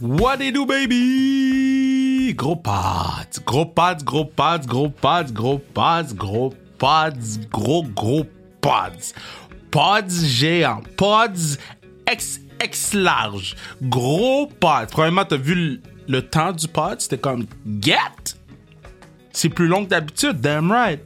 What they do, baby? Gros pads, gros pads, gros pads, gros pads, gros pads, gros pads, gros gros pads. Pods géants, pods X, X large, gros pads. Probablement, t'as vu le, le temps du pod, c'était comme get. C'est plus long que d'habitude, damn right.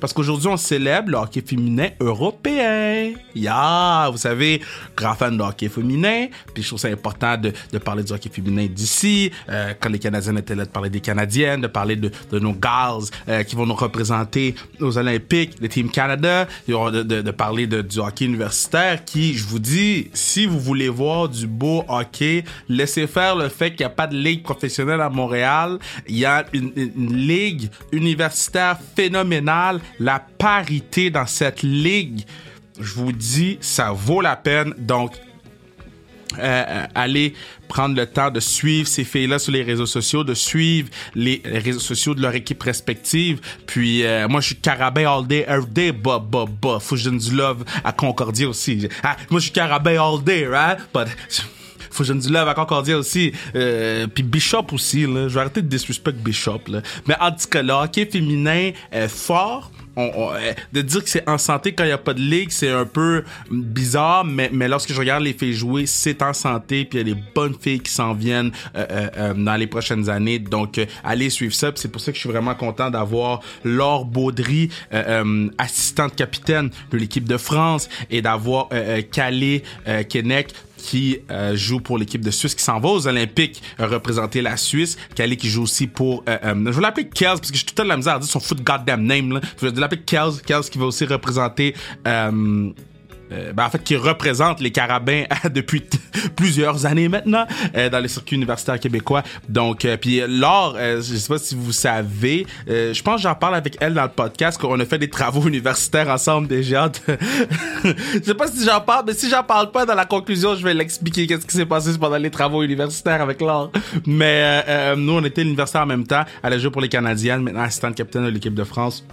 Parce qu'aujourd'hui, on célèbre le hockey féminin européen. Yeah! Vous savez, grand fan de hockey féminin. Puis je trouve ça important de, de parler du hockey féminin d'ici. Euh, quand les Canadiens étaient là, de parler des Canadiennes, de parler de, de nos gals euh, qui vont nous représenter aux Olympiques, le Team Canada. De, de, de parler du hockey universitaire qui, je vous dis, si vous voulez voir du beau hockey, laissez faire le fait qu'il n'y a pas de ligue professionnelle à Montréal. Il y a une, une ligue universitaire phénoménale la parité dans cette ligue, je vous dis, ça vaut la peine. Donc, euh, allez prendre le temps de suivre ces filles-là sur les réseaux sociaux, de suivre les réseaux sociaux de leur équipe respective. Puis euh, moi, je suis Carabin all day, every day, bah, bah, bah. Faut que je donne du love à Concordia aussi. Ah, moi, je suis Carabin all day, right? But faut que je du love à Concordia aussi. Euh, puis Bishop aussi, là. Je vais arrêter de disrespect Bishop, là. Mais en tout cas, hockey féminin est fort. On, de dire que c'est en santé quand il n'y a pas de ligue, c'est un peu bizarre, mais, mais lorsque je regarde les filles jouer, c'est en santé, puis il y a des bonnes filles qui s'en viennent euh, euh, dans les prochaines années. Donc, euh, allez suivre ça. C'est pour ça que je suis vraiment content d'avoir Laure Baudry, assistante capitaine de l'équipe de France, et d'avoir Calais Kennec, qui euh, joue pour l'équipe de Suisse, qui s'en va aux Olympiques euh, représenter la Suisse. Kelly qui joue aussi pour... Euh, je vais l'appeler Kels, parce que j'ai tout le temps de la misère à dire son foot goddamn name. Là. Je vais l'appeler Kels, Kels qui va aussi représenter... Euh, ben en fait qui représente les carabins depuis plusieurs années maintenant euh, dans les circuits universitaires québécois. Donc euh, puis Laure, je sais pas si vous savez, je pense que j'en parle avec elle dans le podcast qu'on a fait des travaux universitaires ensemble déjà. je sais pas si j'en parle, mais si j'en parle pas dans la conclusion, je vais l'expliquer qu'est-ce qui s'est passé pendant les travaux universitaires avec Laure. Mais nous on était l'université en même temps, elle a joué pour les Canadiennes, maintenant assistante capitaine de l'équipe de France.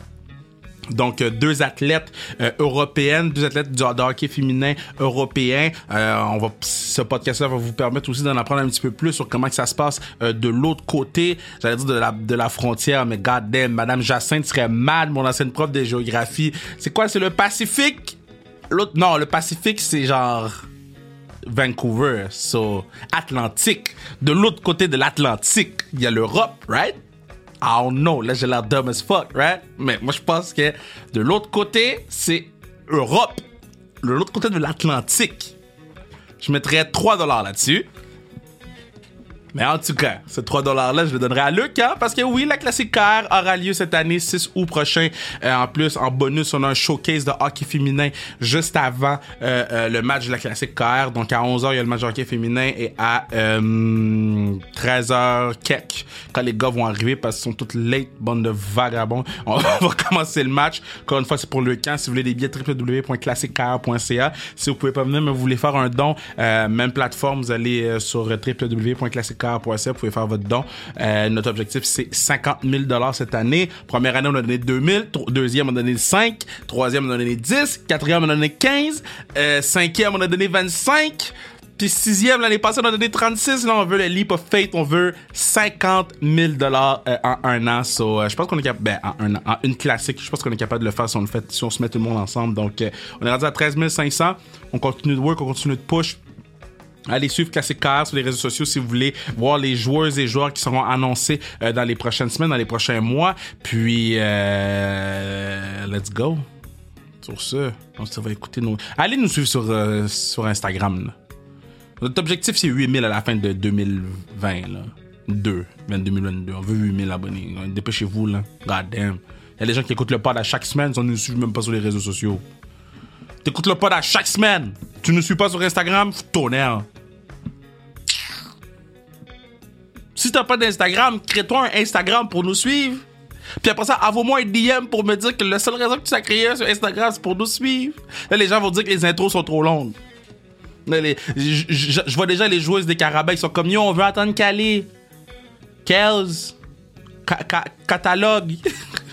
Donc euh, deux athlètes euh, européennes, deux athlètes du hockey féminin européen. Euh, on va ce podcast-là va vous permettre aussi d'en apprendre un petit peu plus sur comment que ça se passe de l'autre côté, j'allais dire de la de la frontière, mais goddamn, Madame Jacinthe serait mad, mon ancienne prof de géographie. C'est quoi, c'est le Pacifique? L'autre, non, le Pacifique c'est genre Vancouver, so Atlantique. De l'autre côté de l'Atlantique, il y a l'Europe, right? I don't know. Là, j'ai l'air dumb as fuck, right? Mais moi, je pense que de l'autre côté, c'est Europe. De l'autre côté de l'Atlantique. Je mettrais 3 dollars là-dessus. Mais en tout cas, ces 3 $-là, je le donnerai à Luc, hein, parce que oui, la classique car aura lieu cette année, 6 août prochain. Euh, en plus, en bonus, on a un showcase de hockey féminin juste avant euh, euh, le match de la classique car. Donc à 11h, il y a le match de hockey féminin et à 13h quelques, quand les gars vont arriver parce qu'ils sont toutes late, bande de vagabonds, on va commencer le match. Encore une fois, c'est pour le camp. Si vous voulez des billets, www.classiquecar.ca. Si vous pouvez pas venir, mais vous voulez faire un don, même plateforme, vous allez sur www.classiquecar vous pouvez faire votre don. Euh, notre objectif, c'est 50 000 cette année. Première année, on a donné 2 000. Deuxième, on a donné 5. Troisième, on a donné 10. Quatrième, on a donné 15. Euh, cinquième, on a donné 25. Puis sixième, l'année passée, on a donné 36. Là, on veut le Leap of Faith. On veut 50 000 dollars euh, en un an. So, euh, je pense qu'on est capable, ben, en, un en une classique, je pense qu'on est capable de le faire si on le fait, si on se met tout le monde ensemble. Donc, on est rendu à 13 500. On continue de work, on continue de push. Allez suivre Classic Car sur les réseaux sociaux si vous voulez voir les joueurs et joueurs qui seront annoncés euh, dans les prochaines semaines, dans les prochains mois. Puis, euh, let's go. Sur ce, on se va écouter nos... Allez nous suivre sur, euh, sur Instagram. Notre objectif, c'est 8000 à la fin de 2020. Là. 2, 2022. On veut 8000 abonnés. Dépêchez-vous, là. God damn. Il y a des gens qui écoutent le pod à chaque semaine, ils ne suivent même pas sur les réseaux sociaux. T'écoutes le pod à chaque semaine. Tu ne suis pas sur Instagram, tonnerre. Si t'as pas d'Instagram, crée-toi un Instagram pour nous suivre. Puis après ça, envoie-moi un DM pour me dire que la seule raison que tu as créé sur Instagram, c'est pour nous suivre. Là, les gens vont dire que les intros sont trop longues. je, vois déjà les joueuses des Carabins qui sont comme Yo, on veut attendre Calais. Kels. catalogue.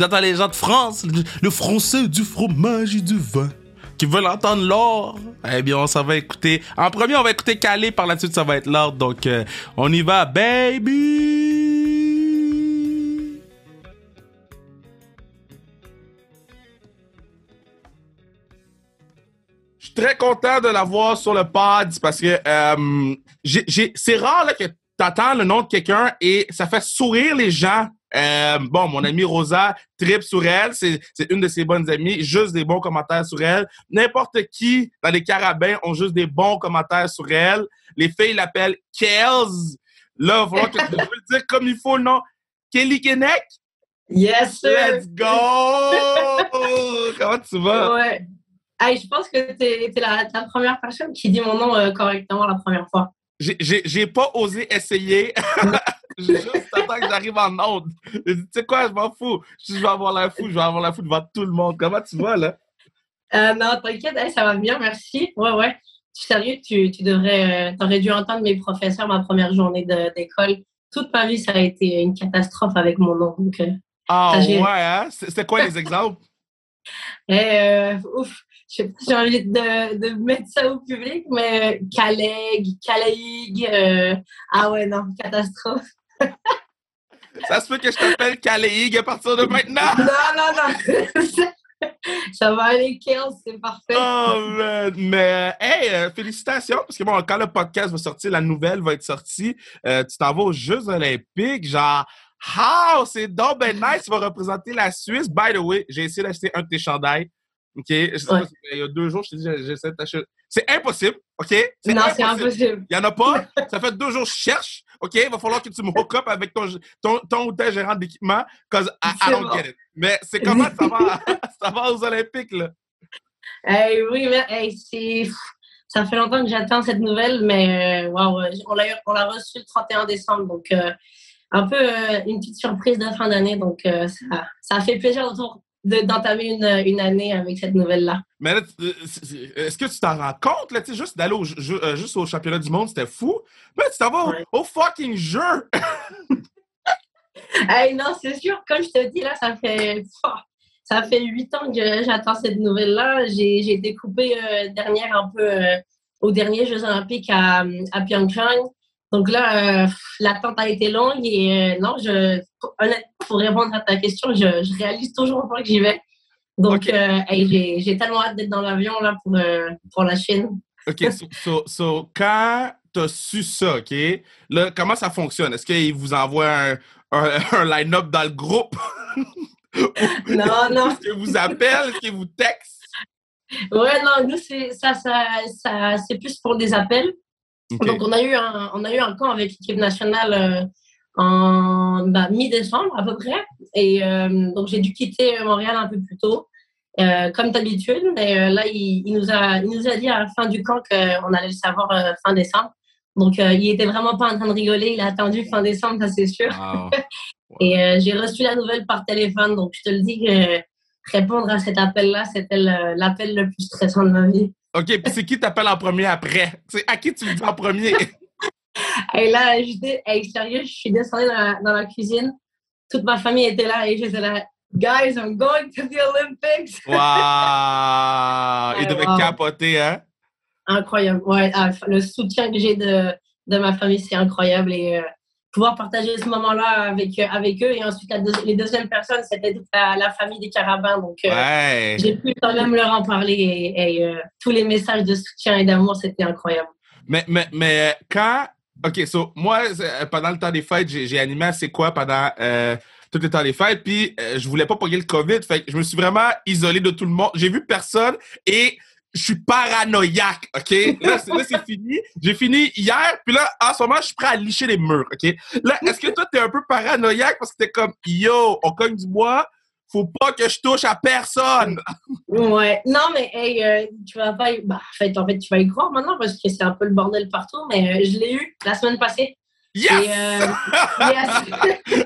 Attend les gens de France. Le français du fromage et du vin qui veulent entendre l'or, eh bien, on s'en va écouter. En premier, on va écouter Calé, par la suite, ça va être l'or. Donc, euh, on y va, baby! Je suis très content de l'avoir sur le pod parce que euh, c'est rare que t'entends le nom de quelqu'un et ça fait sourire les gens. Euh, bon, mon amie Rosa tripe sur elle, c'est une de ses bonnes amies, juste des bons commentaires sur elle. N'importe qui dans les carabins ont juste des bons commentaires sur elle. Les filles l'appellent Kels. Là, il que tu le dire comme il faut le nom. Kelly Kennec, Yes, sir! let's go! Comment tu vas? Ouais. Hey, je pense que t'es es la, la première personne qui dit mon nom euh, correctement la première fois. J'ai pas osé essayer. Juste attends que j'arrive en dit, Tu sais quoi, je m'en fous. Je vais avoir la fou, je vais avoir la fou devant tout le monde. Comment tu vas, là? Euh, non, t'inquiète, hey, ça va bien, merci. Ouais, ouais. Sérieux, tu, tu devrais, euh, t'aurais dû entendre mes professeurs ma première journée d'école. Toute ma vie, ça a été une catastrophe avec mon nom. Donc, euh, Ah ouais, hein? C'est c'est quoi les exemples? et, euh, ouf, je j'ai envie de, de mettre ça au public, mais euh, Caleg, Calaïg, euh, ah ouais, non, catastrophe. Ça se peut que je t'appelle Kaleig à partir de maintenant? Non, non, non. ça va aller, Kels, c'est parfait. Oh, man. Mais, hey, euh, félicitations, parce que bon, quand le podcast va sortir, la nouvelle va être sortie, euh, tu t'en vas aux Jeux Olympiques, genre, how, c'est donc ben nice, tu vas représenter la Suisse. By the way, j'ai essayé d'acheter un de tes chandails. OK? Je sais Ouais. il y a deux jours, je t'ai dit, j'essaie d'acheter. C'est impossible, OK? non, c'est impossible. Il n'y en a pas? Ça fait deux jours que je cherche. OK? Il va falloir que tu me hook up avec ton, ton, ton ou ta gérant d'équipement, cause I, I don't get it. Mais c'est comment ça va, ça va aux Olympiques, là? Hey, oui, mais hey, ça fait longtemps que j'attends cette nouvelle, mais euh, waouh, on l'a reçue le 31 décembre, donc euh, un peu euh, une petite surprise de fin d'année. Donc ça, ça a fait plaisir de- d'entamer une, une année avec cette nouvelle-là. Mais là, euh, est-ce que tu t'en rends compte, là, tu sais, juste d'aller au, euh, juste au championnat du monde, c'était fou. Mais tu t'en vas au- Ouais. au, fucking jeu! Hey, non, c'est sûr, comme je te dis, là, ça fait, ça fait huit ans que j'attends cette nouvelle-là. J'ai coupée euh, dernière un peu euh, aux derniers Jeux Olympiques à, à Pyeongchang. Donc là, euh, l'attente a été longue et euh, non, je, honnêtement, pour répondre à ta question, je, je réalise toujours pas que j'y vais. Donc, euh, hey, j'ai- tellement hâte d'être dans l'avion là pour, pour la Chine. OK, so, so, so, quand t'as su ça, OK, là, comment ça fonctionne? Est-ce qu'ils vous envoient un, un, un line-up dans le groupe? Non, non. Est-ce qu'ils vous appellent? Est-ce qu'ils vous textent? Ouais, non, nous, c'est ça, ça, ça c'est plus pour des appels. Donc, on a eu un, on a eu un camp avec l'équipe nationale euh, en bah, mi-décembre à peu près. Et euh, donc, j'ai dû quitter Montréal un peu plus tôt, euh, comme d'habitude. Mais euh, là, il, il nous a, il nous a dit à la fin du camp qu'on allait le savoir euh, fin décembre. Donc, euh, il était vraiment pas en train de rigoler. Il a attendu fin décembre, ça c'est sûr. Wow. Et euh, j'ai reçu la nouvelle par téléphone. Donc, je te le dis répondre à cet appel-là, c'était l'appel le plus stressant de ma vie. OK, puis c'est qui t'appelle en premier après? C'est à qui tu le dis en premier? Et là, j'étais, hey, sérieux, je suis descendue dans la, dans la cuisine. Toute ma famille était là et j'étais là, guys, I'm going to the Olympics. Wow! Il devait Wow. capoter, hein? Incroyable. Ouais, ah, le soutien que j'ai de, de ma famille, c'est incroyable. Et euh, pouvoir partager ce moment-là avec, euh, avec eux. Et ensuite, la deux- les deuxièmes personnes, c'était toute la, la famille des Carabins. Donc, euh, Ouais. j'ai pu quand même leur en parler. Et, et, euh, tous les messages de soutien et d'amour, c'était incroyable. Mais, mais, mais quand. OK, so, moi, pendant le temps des fêtes, j'ai animé C'est quoi pendant euh, tout le temps des fêtes, puis je voulais pas pogner le COVID, fait que je me suis vraiment isolé de tout le monde. J'ai vu personne et je suis paranoïaque, OK? Là, c'est fini. J'ai fini hier, puis là, en ce moment, je suis prêt à licher les murs, OK? Là, est-ce que toi, t'es un peu paranoïaque parce que t'es comme, yo, on cogne du bois, faut pas que je touche à personne? Ouais, non, mais hey, euh, tu vas pas y... bah, en, fait, en fait, tu vas y croire maintenant parce que c'est un peu le bordel partout, mais euh, je l'ai eu la semaine passée. Yes! Et, euh, yes.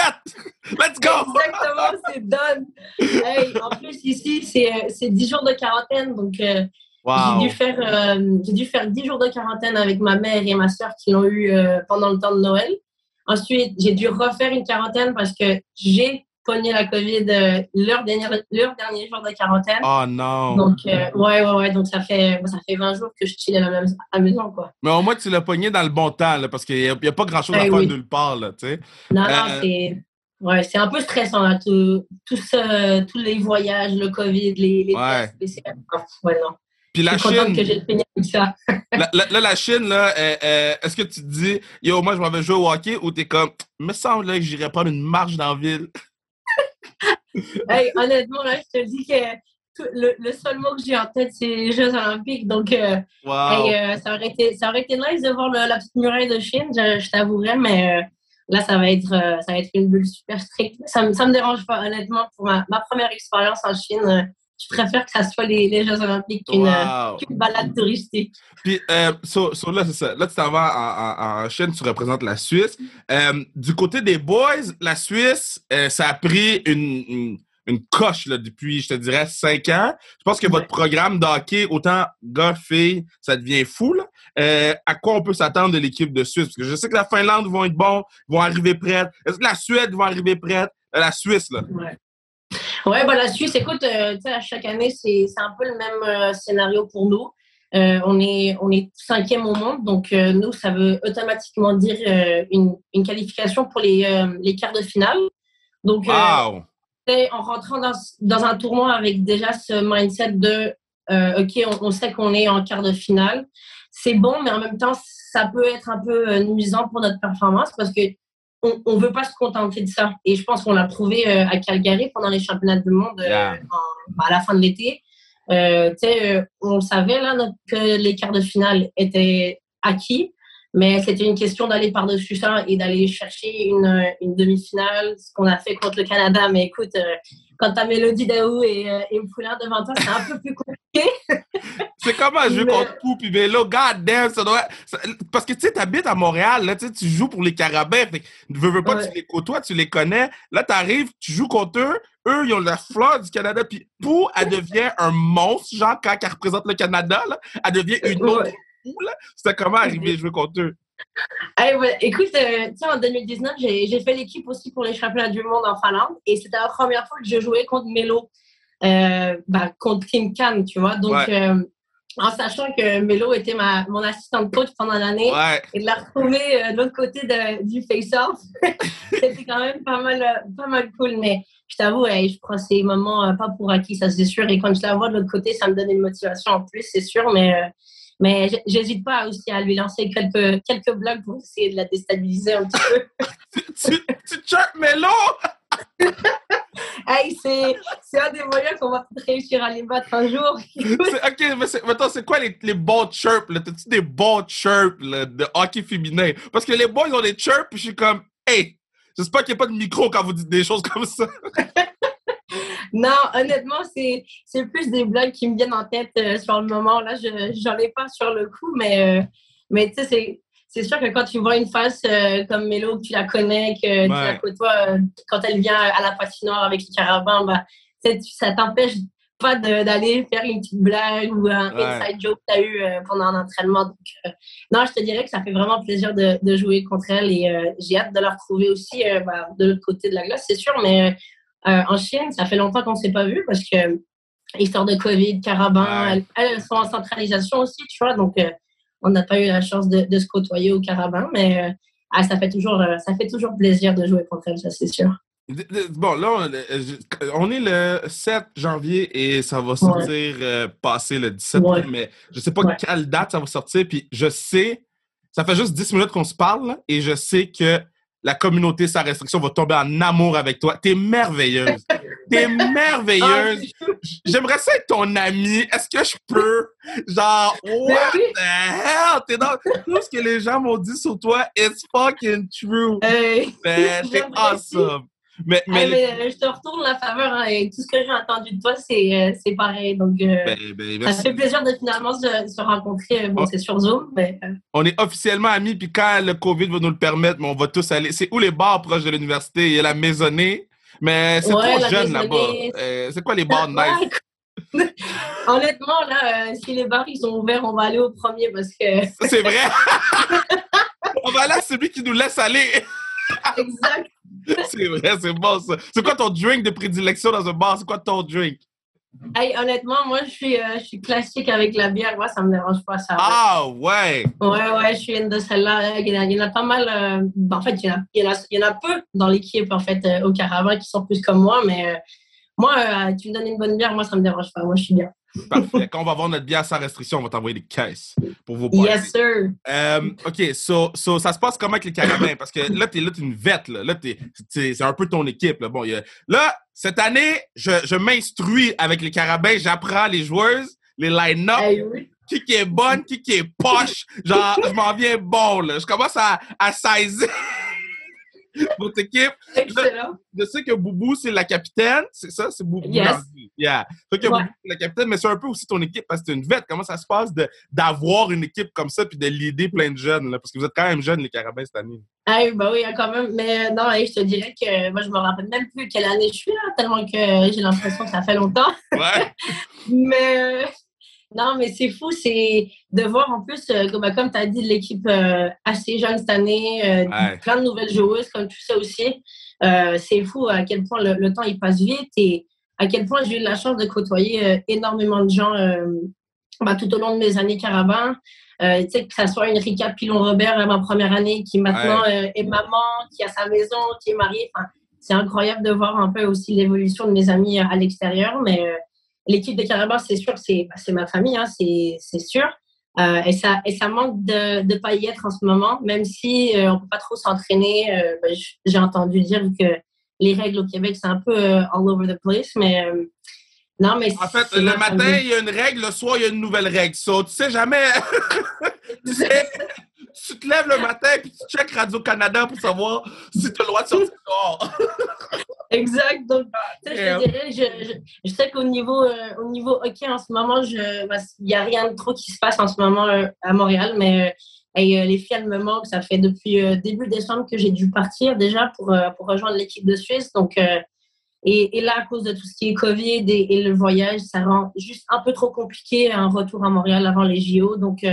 Fait! Let's go! Exactement, c'est done. Hey, en plus, ici, c'est euh, c'est 10 jours de quarantaine, donc euh, Wow! j'ai dû, faire, euh, dû faire 10 jours de quarantaine avec ma mère et ma soeur qui l'ont eu euh, pendant le temps de Noël. Ensuite, j'ai dû refaire une quarantaine parce que j'ai pogné la COVID euh, leur, dernier, leur dernier jour de quarantaine. Oh non. Donc, euh, ouais, ouais, ouais. Donc, ça fait, ça fait 20 jours que je chill à la, même, à la maison, quoi. Mais au moins, tu l'as pogné dans le bon temps, là, parce qu'il n'y a, a, pas grand-chose à faire oui. nulle part, là, tu sais. Non, non, Euh, c'est. Ouais, c'est un peu stressant, là, tout, tout ce- tous les voyages, le COVID, les, les Ouais. tests. Ah, Ouais, non. Puis la je suis contente Chine, que j'ai fini avec ça. la, la- là, la Chine, là, euh, euh, est-ce que tu te dis, yo, moi, je m'en vais jouer au hockey, ou t'es comme, me semble là, que j'irais prendre une marche dans la ville? Hey, honnêtement, là, je te dis que tout- le, le seul mot que j'ai en tête, c'est les Jeux Olympiques. Donc, euh, Wow. hey, euh, ça, aurait été, ça aurait été nice de voir le- la petite muraille de Chine, je, je t'avouerais, mais euh, là, ça va, être, ça va être une bulle super stricte. Ça ne me dérange pas, honnêtement. Pour ma, ma première expérience en Chine, je préfère que ça soit les, les Jeux Olympiques qu'une euh, Wow. balade touristique. Puis, euh, so- so là, c'est ça. Là, tu t'en vas en, en- en Chine, tu représentes la Suisse. Euh, du côté des boys, la Suisse, euh, ça a pris une, une, une coche là, depuis, je te dirais, cinq ans. Je pense que votre programme de hockey, autant gars, filles, ça devient fou. là. À quoi on peut s'attendre de l'équipe de Suisse? Parce que je sais que la Finlande vont être bons, vont arriver prête. Est-ce que la Suède va arriver prête? La Suisse, là. Ouais. Ouais, bah, la Suisse, écoute, euh, à chaque année, c'est un peu le même euh, scénario pour nous. Euh, on, est, on est cinquième au monde, donc euh, nous, ça veut automatiquement dire une, une qualification pour les, les quarts de finale. Donc, Wow! en rentrant dans, dans un tournoi avec déjà ce mindset de OK, on, on sait qu'on est en quart de finale, c'est bon, mais en même temps, ça peut être un peu nuisant pour notre performance parce que on ne veut pas se contenter de ça. Et je pense qu'on l'a prouvé euh, à Calgary pendant les championnats du monde euh, Yeah. en- bah, à la fin de l'été. Euh, euh, on savait là, notre- que les quarts de finale étaient acquis, mais c'était une question d'aller par-dessus ça et d'aller chercher une, une demi-finale, ce qu'on a fait contre le Canada. Mais écoute, euh, quand tu as Mélodie Daou et, euh, et Poulain devant toi, c'est un peu plus compliqué. C'est comment jouer Mais- contre Pou puis Vélo? God damn, ça doit... ça- Parce que tu sais, t'habites à Montréal, là, tu joues pour les Carabins. Fait veux, veux pas, Ouais. tu les côtoies, tu les connais. Là, t'arrives, tu joues contre eux. Eux, ils ont la fleur du Canada. Puis Pou, elle devient un monstre, genre, quand elle représente le Canada, là. Elle devient une autre. Pou, là. C'était comment arriver à jouer contre eux? Ah, ouais, écoute, euh, en 2019, j'ai fait l'équipe aussi pour les championnats du monde en Finlande et c'était la première fois que je jouais contre Melo, euh, bah, contre Kim Khan, tu vois. Donc, Ouais. euh, en sachant que Melo était ma, mon assistante coach pendant l'année Ouais. et de la retrouver euh, de l'autre côté de- du face-off, c'était quand même pas mal, pas mal cool. Mais je t'avoue, je prends ces moments pas pour acquis, ça c'est sûr. Et quand je la vois de l'autre côté, ça me donne une motivation en plus, c'est sûr. Mais, mais j'hésite pas aussi à lui lancer quelques, quelques blagues pour essayer de la déstabiliser un petit peu. tu, tu chirpes Melo! hey, c'est un des moyens qu'on va réussir à les battre un jour. OK, mais mettons, c'est quoi les, les bons chirps? T'as-tu des bons chirps, là, de hockey féminin? Parce que les boys ont des chirps, puis je suis comme, hey, j'espère qu'il n'y a pas de micro quand vous dites des choses comme ça. Non, honnêtement, c'est c'est plus des blagues qui me viennent en tête euh, sur le moment. Là, je j'en ai pas sur le coup, mais, euh, mais tu sais, c'est. C'est sûr que quand tu vois une face euh, comme Mélo, que tu la connais, que tu la côtoies, quand elle vient à la patinoire avec les carabins, bah, ça t'empêche pas de- d'aller faire une petite blague ou un Ouais. inside joke que tu as eu euh, pendant un entraînement. Donc, euh, non, je te dirais que ça fait vraiment plaisir de, de jouer contre elle et euh, j'ai hâte de la retrouver aussi bah, de l'autre côté de la glace, c'est sûr, mais en Chine, ça fait longtemps qu'on ne s'est pas vu parce que histoire de Covid, carabin, Ouais. elles, elles sont en centralisation aussi, tu vois, donc euh, on n'a pas eu la chance de, de se côtoyer au carabin, mais euh, ah, ça, fait toujours, euh, ça fait toujours plaisir de jouer contre elles, ça c'est sûr. Bon, là, on, euh, est le 7 janvier et ça va sortir euh, passer le 17 Ouais. mais je sais pas Ouais. quelle date ça va sortir. Puis je sais, ça fait juste 10 minutes qu'on se parle et je sais que la communauté sans restriction va tomber en amour avec toi. T'es merveilleuse. T'es Ah, merveilleuse. J'aimerais ça être ton amie. Est-ce que je peux? Genre, what oui. the hell? T'es dans tout ce que les gens m'ont dit sur toi. It's fucking true. Hey. Man, t'es awesome. Mais, mais, mais, euh, je te retourne la faveur hein, et tout ce que j'ai entendu de toi, c'est euh, c'est pareil. Donc, euh, ben, ben, ça fait plaisir de finalement se, se rencontrer. Bon, Oh. c'est sur Zoom, mais euh, On est officiellement amis, puis quand le COVID va nous le permettre, mais on va tous aller. C'est où les bars proches de l'université? Il y a la maisonnée, mais c'est Ouais, trop jeune là-bas. Euh, c'est quoi les bars nice? Honnêtement, là, euh, si les bars ils sont ouverts, on va aller au premier parce que. C'est vrai! on va aller à celui qui nous laisse aller. exact. c'est vrai, c'est bon ça. C'est quoi ton drink de prédilection dans un bar? C'est quoi ton drink? Hey, honnêtement, moi, je suis, euh, je suis classique avec la bière. Moi, ça me dérange pas, ça. Ah, ouais! Ouais, ouais, je suis une de celles-là. Il, y en a pas mal. Euh, ben, en fait, il y, en a, il, y en a, il y en a peu dans l'équipe, en fait, euh, au Caravane qui sont plus comme moi. Mais euh, moi, euh, tu me donnes une bonne bière, moi, ça me dérange pas. Moi, je suis bien. Parfait. Quand on va avoir notre bière sans restriction, on va t'envoyer des caisses pour vos parties. Yes, sir. Euh, OK, so, so, ça se passe comment avec les carabins? Parce que là, t'es là, t'es une vette. Là, là c'est un peu ton équipe. Là, bon, il y a- là cette année, je, je m'instruis avec les carabins. J'apprends les joueuses, les line-up, Hey, oui. qui qui est bonne, qui qui est poche. Genre, je m'en viens bon. Là. Je commence à, à saisir votre équipe. Excellent. Je sais que Boubou, c'est la capitaine. C'est ça? C'est Boubou. Yes. Yeah. Je sais que Ouais. Boubou, c'est la capitaine, mais c'est un peu aussi ton équipe parce que t'es une vette. Comment ça se passe de, d'avoir une équipe comme ça puis de l'aider plein de jeunes? Là? Parce que vous êtes quand même jeunes, les Carabins, cette année. Ah, bah oui, quand même. Mais non, je te dirais que moi, je me rappelle même plus quelle année je suis là, tellement que j'ai l'impression que ça fait longtemps. Ouais. Mais non, mais c'est fou, c'est de voir en plus, euh, comme, comme tu as dit, l'équipe euh, assez jeune cette année, euh, Ouais. plein de nouvelles joueuses, comme tu sais aussi. Euh, c'est fou à quel point le, le temps il passe vite et à quel point j'ai eu la chance de côtoyer euh, énormément de gens euh, bah, tout au long de mes années carabin. Euh, tu sais, que ça soit une Rika Pilon-Robert à ma première année, qui maintenant est maman, qui a sa maison, qui est mariée. Enfin, c'est incroyable de voir un peu aussi l'évolution de mes amis à l'extérieur. Mais euh, l'équipe des Carabins, c'est sûr, c'est c'est ma famille, hein, c'est sûr. Euh, et, ça, et ça manque de ne pas y être en ce moment, même si euh, on ne peut pas trop s'entraîner. Euh, ben, J'ai entendu dire que les règles au Québec, c'est un peu all over the place. Mais non, mais En fait, le ma matin, il y a une règle, le soir, il y a une nouvelle règle. So, tu sais jamais. tu sais, tu te lèves le matin puis tu checkes Radio-Canada pour savoir si tu as le droit de sortir dehors. Exact. Donc, je te dirais, je, je, je sais qu'au niveau, euh, au niveau hockey en ce moment, je- bah, il n'y a rien de trop qui se passe en ce moment euh, à Montréal, mais euh, et, les filles, elles me manquent. Ça fait depuis début décembre que j'ai dû partir déjà pour, pour rejoindre l'équipe de Suisse. Donc, et, et là, à cause de tout ce qui est Covid et, et le voyage, ça rend juste un peu trop compliqué un retour à Montréal avant les JO. Donc,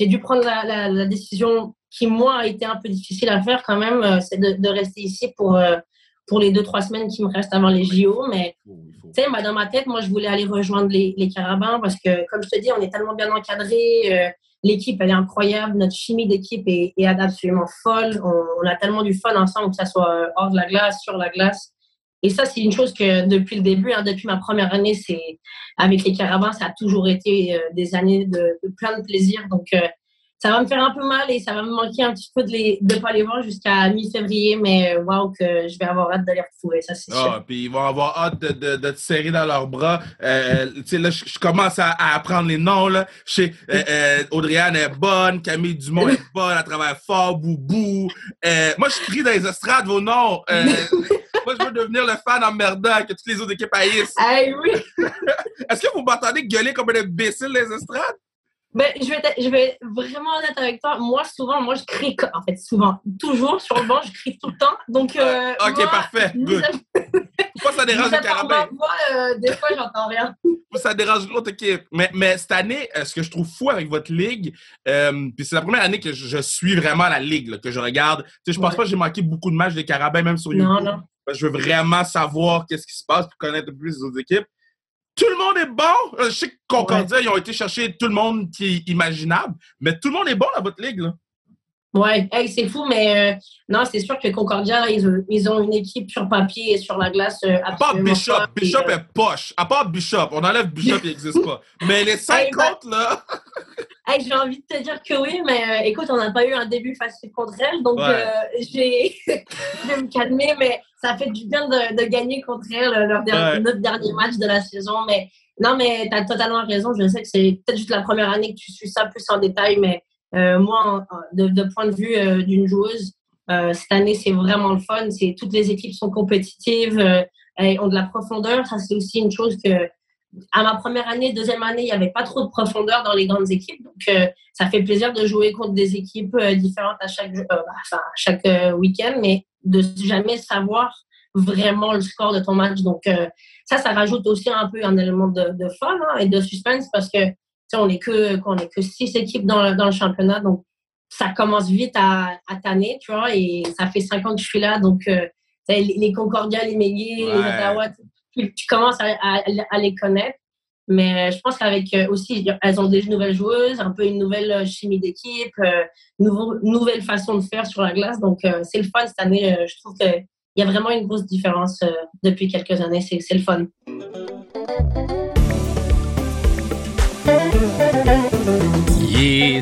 j'ai dû prendre la, la, la décision qui, moi, a été un peu difficile à faire quand même, euh, c'est de, de rester ici pour, euh, pour les deux, trois semaines qui me restent avant les JO. Mais tu sais, moi, dans ma tête, moi, je voulais aller rejoindre les, les Carabins parce que, comme je te dis, on est tellement bien encadré. euh, L'équipe, elle est incroyable. Notre chimie d'équipe est, est absolument folle. On, on a tellement du fun ensemble, que ça soit hors de la glace, sur la glace. Et ça, c'est une chose que depuis le début, hein, depuis ma première année, c'est avec les Carabins, ça a toujours été euh, des années de, de plein de plaisir. Donc, euh, ça va me faire un peu mal et ça va me manquer un petit peu de ne de pas les voir jusqu'à mi-février. Mais euh, waouh, que je vais avoir hâte de les retrouver, ça, c'est sûr. Ah, puis ils vont avoir hâte de, de, de te serrer dans leurs bras. Euh, tu sais, là, je commence à, à apprendre les noms, là. Je sais, euh, euh, Audriane est bonne, Camille Dumont est bonne, elle travaille fort, Boubou. Moi, je crie dans les estrades vos noms. Moi, je veux devenir le fan emmerdant que toutes les autres équipes haïssent. Hey, oui! Est-ce que vous m'entendez gueuler comme un imbécile les estrades? Ben, je, vais être, je vais être vraiment honnête avec toi. Moi, souvent, moi, je crie. En fait, souvent, toujours sur le banc, je crie tout le temps. Donc, euh, ok, moi, parfait. Good. à- Pourquoi ça dérange à carabins? ma voix, euh, des fois, j'entends rien. ça dérange l'autre équipe. Mais, mais cette année, euh, ce que je trouve fou avec votre ligue, euh, puis c'est la première année que je, je suis vraiment la ligue, là, que je regarde. Tu sais, je pense Ouais. pas que j'ai manqué beaucoup de matchs des Carabins, même sur YouTube. Non, non. Parce que je veux vraiment savoir qu'est-ce qui se passe pour connaître plus les autres équipes. Tout le monde est bon. Euh, Je sais que Concordia, ils ont été chercher tout le monde qui est imaginable, mais tout le monde est bon dans votre ligue. Là. Ouais, hey, c'est fou, mais euh, non, c'est sûr que Concordia, ils, ont, ils ont une équipe sur papier et sur la glace. euh, À part Bishop. Bishop Et, euh, est poche. À part Bishop. On enlève Bishop, il n'existe pas. Mais les cinq Hey, bah- autres, là. Hey, j'ai envie de te dire que oui, mais écoute, on n'a pas eu un début facile contre elle, donc Ouais. j'ai- je vais me calmer, mais ça fait du bien de, de gagner contre elle euh, leur der- Ouais. notre dernier match de la saison. Mais non, mais tu as totalement raison. Je sais que c'est peut-être juste la première année que tu suis ça plus en détail, mais euh, moi, de, de point de vue euh, d'une joueuse, euh, cette année, c'est vraiment le fun. C'est toutes les équipes sont compétitives, euh, elles ont de la profondeur. Ça, c'est aussi une chose que à ma première année, deuxième année, il n'y avait pas trop de profondeur dans les grandes équipes. Donc, euh, ça fait plaisir de jouer contre des équipes euh, différentes à chaque, euh, bah, enfin, chaque euh, week-end, mais de jamais savoir vraiment le score de ton match. Donc, ça, ça rajoute aussi un peu un élément de, de fun hein, et de suspense parce que, tu sais, on n'est que, qu'on est que six équipes dans, le- dans le championnat. Donc, ça commence vite à, à tanner, tu vois, et ça fait cinq ans que je suis là. Donc, les, Concordia, les Mégués, les. Ottawa, tu, commences à, les connaître. Mais euh, je pense qu'avec euh, aussi, elles ont des nouvelles joueuses, un peu une nouvelle euh, chimie d'équipe, euh, nouveau, nouvelle façon de faire sur la glace. Donc, c'est le fun cette année. Je trouve qu'il y a vraiment une grosse différence depuis quelques années. C'est le fun.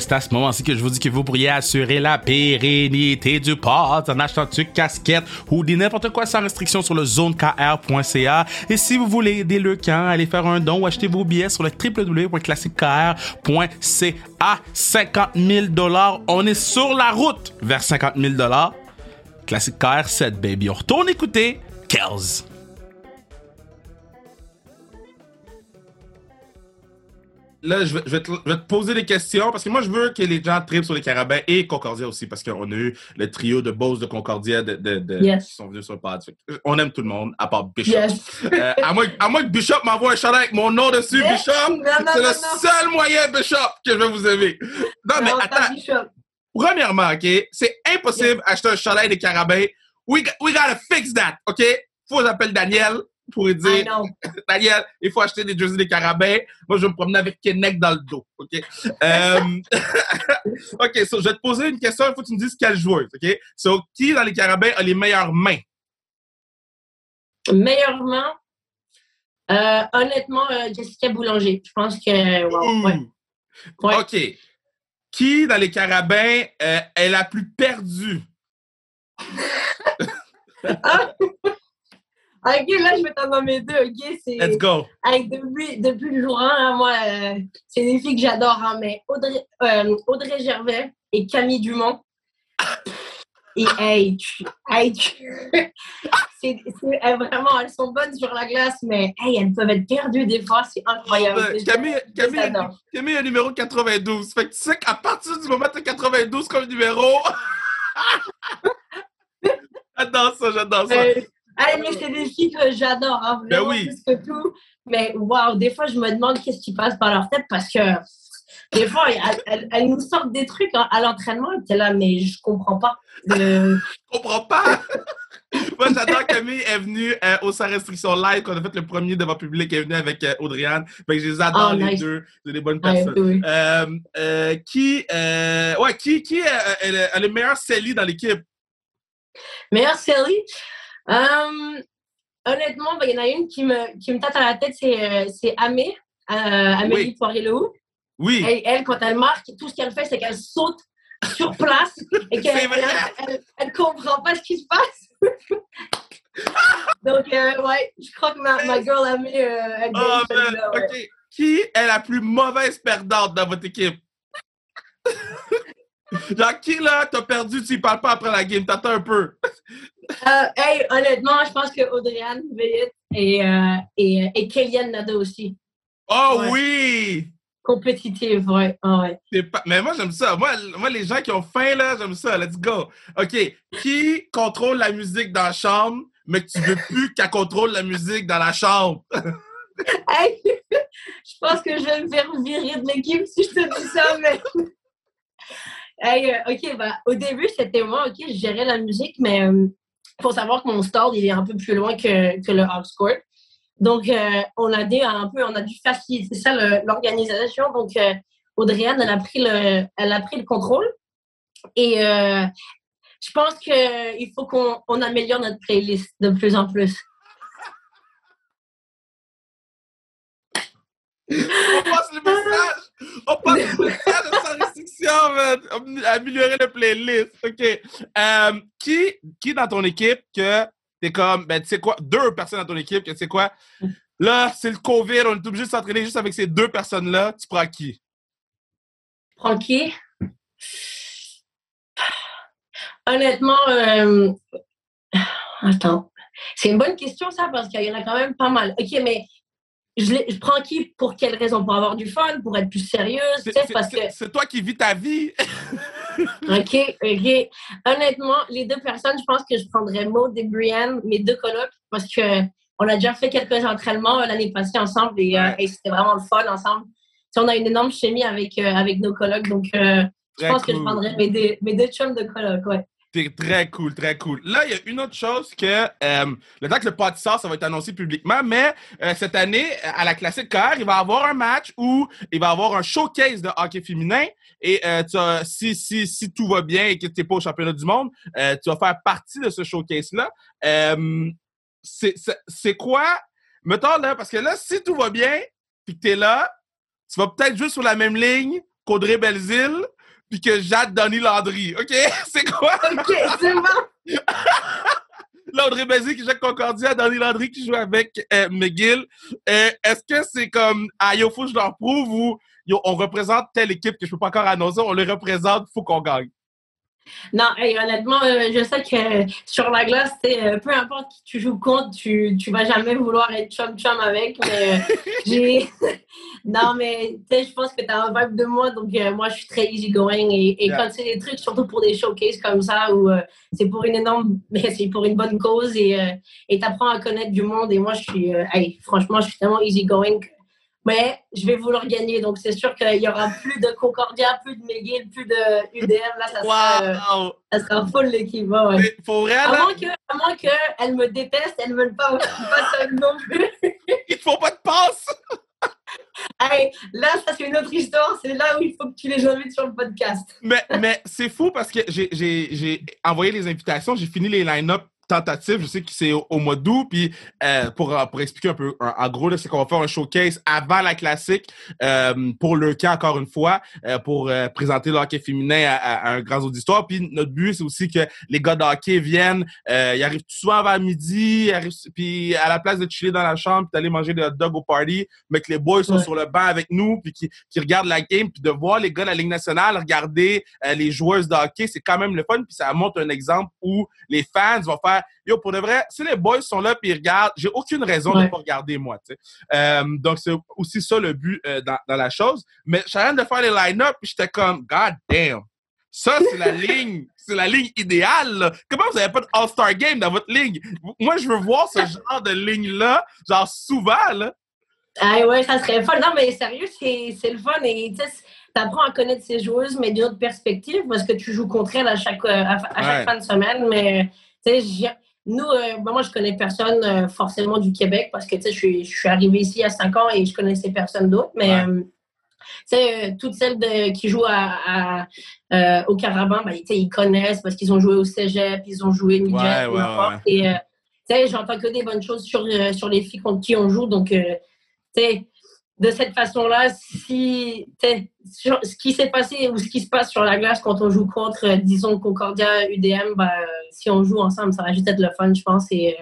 C'est à ce moment-ci que je vous dis que vous pourriez assurer la pérennité du pod en achetant une casquette ou n'importe quoi sans restriction sur le zonekr.ca. Et si vous voulez aider le camp, allez faire un don ou acheter vos billets sur le www.classiquekr.ca. 50 000 dollars. On est sur la route vers 50 000 dollars. Classique KR 7, baby. On retourne écouter Kells. Là, je vais, je vais te, je vais te poser des questions parce que moi, je veux que les gens tripent sur les carabins et Concordia aussi parce qu'on a eu le trio de boss de Concordia de, de- de- Yes. qui sont venus sur le pod. On aime tout le monde, à part Bishop. Yes. Euh, à, moins, à moins que Bishop m'envoie un chandail avec mon nom dessus, Yes. Bishop, c'est le non. seul moyen, Bishop, que je vais vous aimer. Non, mais attends, Bishop. premièrement, OK, c'est impossible d'acheter un chandail des carabins. We, we gotta fix that, OK? Faut que j'appelle Daniel pour dire. Daniel, il faut acheter des jerseys des carabins. Moi, je vais me promener avec Kennec dans le dos, OK? Euh, OK, so, je vais te poser une question, il faut que tu me dises quelle joueuse, OK? So, qui dans les carabins a les meilleures mains? Meilleurement, euh, honnêtement, euh, Jessica Boulanger. Je pense que. wow, ouais. OK. Qui dans les carabins euh, est la plus perdue? Ok, là, je vais t'en nommer deux. Ok, c'est. Let's go. Hey, depuis, depuis le jour 1, hein, moi, euh, c'est des filles que j'adore, hein, mais Audrey, euh, Audrey Gervais et Camille Dumont. Et hey, tu- hey, tu- elles, vraiment, elles sont bonnes sur la glace, mais hey, elles peuvent être perdues des fois, c'est incroyable. Euh, Camille, Camille. Camille a le numéro 92. Fait que tu sais qu'à partir du moment où tu as 92 comme numéro. j'adore ça, j'adore ça. Euh, hey, mais c'est des filles que j'adore, hein, Ben vraiment oui. plus que tout. Mais waouh, des fois, je me demande qu'est-ce qui passe par leur tête parce que des fois, elles, elles- elles nous sortent des trucs hein, à l'entraînement. Et t'es là, mais je comprends pas. Euh, Je comprends pas. Moi, j'adore Camille est venue euh, au Sans Restriction Live quand on a fait le premier devant public. Elle est venue avec euh, Audriane. Fait que je les adore Oh, les nice. deux. C'est des bonnes personnes. oui. Euh, euh, qui, ouais, qui, qui est, est est le meilleur Célie dans l'équipe? Meilleure série euh, Honnêtement, ben, il y en a une qui me, qui me tâte à la tête, c'est euh, c'est Amé, euh, Amélie Oui. Poirier-Lehoux. Oui. Elle, elle, quand elle marque, tout ce qu'elle fait, c'est qu'elle saute sur place et qu'elle elle comprend pas ce qui se passe. Donc, euh, ouais, je crois que ma, ma girl Amé, elle Oh, ouais. OK. Qui est la plus mauvaise perdante dans votre équipe? Genre, qui, là, t'as perdu, tu y parles pas après la game, t'attends un peu. Euh, hey, honnêtement, je pense que Audriane Veillette et, euh, et, et Kellyanne Nadeau aussi. Oh Ouais. oui! Compétitive, ouais. ouais. Pas- Mais moi, j'aime ça. Moi, moi, les gens qui ont faim, là, j'aime ça. Let's go. OK. Qui contrôle la musique dans la chambre, mais que tu veux plus qu'elle contrôle la musique dans la chambre? Hey, je pense que je vais me faire virer de l'équipe si je te dis ça, mais. Hey, euh, ok, bah, au début, c'était moi, ok, je gérais la musique, mais il faut savoir que mon stall, il est un peu plus loin que, que le house. Donc, euh, on a dû un peu, on a dû faciliter ça, l'organisation. Donc, euh, elle a pris le, elle a pris le contrôle. Et euh, je pense qu'il faut qu'on on améliore notre playlist de plus en plus. On passe le message! On passe le message sans restriction, man! Améliorer le playlist. OK. Euh, qui, qui dans ton équipe que t'es comme, ben, tu sais quoi, deux personnes dans ton équipe que tu sais quoi, là, c'est le COVID, on est obligé de s'entraîner juste avec ces deux personnes-là, tu prends qui? Prends qui? Honnêtement, euh, attends. C'est une bonne question, ça, parce qu'il y en a quand même pas mal. OK, mais je, prends qui pour quelle raison? Pour avoir du fun? Pour être plus sérieuse? Tu sais, parce que... C'est toi qui vis ta vie. OK, OK. Honnêtement, les deux personnes, je pense que je prendrais Maud et Brianne, mes deux colocs, parce que on a déjà fait quelques entraînements euh, l'année passée ensemble et, euh, et c'était vraiment le fun ensemble. Tu sais, on a une énorme chimie avec, euh, avec nos colocs, donc euh, je pense que je prendrais mes deux, mes deux chums de coloc, ouais. T'es très cool, très cool. Là, il y a une autre chose que euh, le temps que le pod sort, ça va être annoncé publiquement, mais euh, cette année, à la Classique Car, il va y avoir un match où il va y avoir un showcase de hockey féminin. Et euh, tu as- si, si, si tout va bien et que tu n'es pas au championnat du monde, euh, tu vas faire partie de ce showcase-là. Euh, c'est quoi? Mettons là, parce que là, si tout va bien, puis que tu es là, tu vas peut-être jouer sur la même ligne qu'Audrey Belzile, puis que Jade Donny Landry. OK? C'est quoi? OK, c'est bon. Qui joue avec Concordia, Donny Landry qui joue avec euh, McGill. Euh, Est-ce que c'est comme, ah, yo, faut que je leur prouve ou yo, on représente telle équipe que je peux pas encore annoncer, on les représente, faut qu'on gagne. Non, honnêtement, euh, je sais que sur la glace, euh, peu importe qui tu joues contre, tu, tu vas jamais vouloir être chum-chum avec. Mais euh, j'ai. non, mais tu sais, je pense que tu as un vibe de moi, donc euh, moi, je suis très easygoing. Et, et Yeah. quand c'est des trucs, surtout pour des showcases comme ça, où c'est pour une énorme. mais c'est pour une bonne cause et et t'apprends à connaître du monde. Et moi, je suis. hey, franchement, je suis tellement easygoing. Mais je vais vouloir gagner, donc c'est sûr qu'il y aura plus de Concordia, plus de McGill, plus de UDM. Là, ça sera, euh, Wow! ça sera full l'équipe. ouais. Mais Faut vrai, À moins que, à moins que elle me déteste, elle ne veut pas, ça non plus. il faut pas de passe! Hey, là, ça c'est une autre histoire. C'est là où il faut que tu les invites sur le podcast. Mais, mais c'est fou parce que j'ai- j'ai j'ai envoyé les invitations, j'ai fini les line-up tentatives. Je sais que c'est au, au mois d'août. Puis euh, pour, pour expliquer un peu, en, gros, c'est qu'on va faire un showcase avant la classique euh, pour le camp, encore une fois, euh, pour euh, présenter le hockey féminin à, à- à un grand auditoire. Puis notre but, c'est aussi que les gars de hockey viennent. Euh, ils arrivent souvent vers midi. ils arrivent- puis à la place de chiller dans la chambre puis d'aller manger des hot dogs au party, mais que les boys sont Ouais. sur le banc avec nous puis qui, qui regardent la game puis de voir les gars de la Ligue nationale regarder euh, les joueuses de hockey, c'est quand même le fun. Puis ça montre un exemple où les fans vont faire Yo, pour de vrai, si les boys sont là puis ils regardent, j'ai aucune raison de ne pas regarder moi. Euh, donc, c'est aussi ça le but euh, dans, dans la chose. Mais train de faire les line-up puis j'étais comme God damn. Ça, c'est la ligne, c'est la ligne idéale. là. Comment vous n'avez pas de All-Star Game dans votre ligne? Moi, je veux voir ce genre de ligne-là, genre souvent, là. Ah ouais, ça serait fun. Non, mais sérieux, c'est le fun. Et tu apprends à connaître ces joueuses, mais d'une autre perspective, parce que tu joues contre elles à chaque, euh, à, à chaque Ouais. fin de semaine. Mais tu sais, j'ai- nous, euh, ben, moi, je connais personne euh, forcément du Québec parce que je suis, je suis arrivée ici à 5 ans et je connaissais personne d'autre. Mais Ouais. euh, sais, euh, toutes celles de- qui jouent à, à, au Carabin, ben, ils connaissent parce qu'ils ont joué au cégep, ils ont joué midget, Ouais, ouais. Et j'entends que des bonnes choses sur, sur les filles contre qui on joue. Donc, tu sais, de cette façon-là, si tu ce qui s'est passé ou ce qui se passe sur la glace quand on joue contre, euh, disons, Concordia, UDM, bah, si on joue ensemble, ça va juste être le fun, je pense. Et,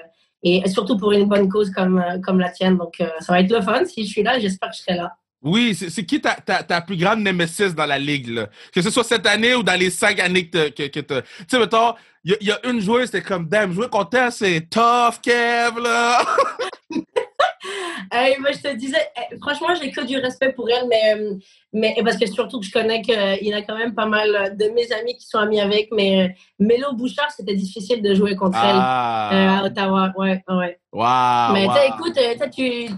euh, surtout pour une bonne cause comme, euh, la tienne. Donc, ça va être le fun. Si je suis là, j'espère que je serai là. Oui, c'est qui ta, plus grande némésis dans la ligue? Que ce soit cette année ou dans les cinq années que t'as- que, que Tu sais, mettons, il y, a- il y a une joueuse, c'était comme, damn, jouer contre elle, c'est tough, Kev, là! Hey, moi, je te disais, eh, franchement, j'ai que du respect pour elle, mais, euh, mais parce que surtout que je connais qu'il y en a quand même pas mal de mes amis qui sont amis avec, mais euh, Mélo Bouchard, c'était difficile de jouer contre elle euh, Ah! à Ottawa. Ouais, ouais. Wow! mais wow. écoute, euh, tu,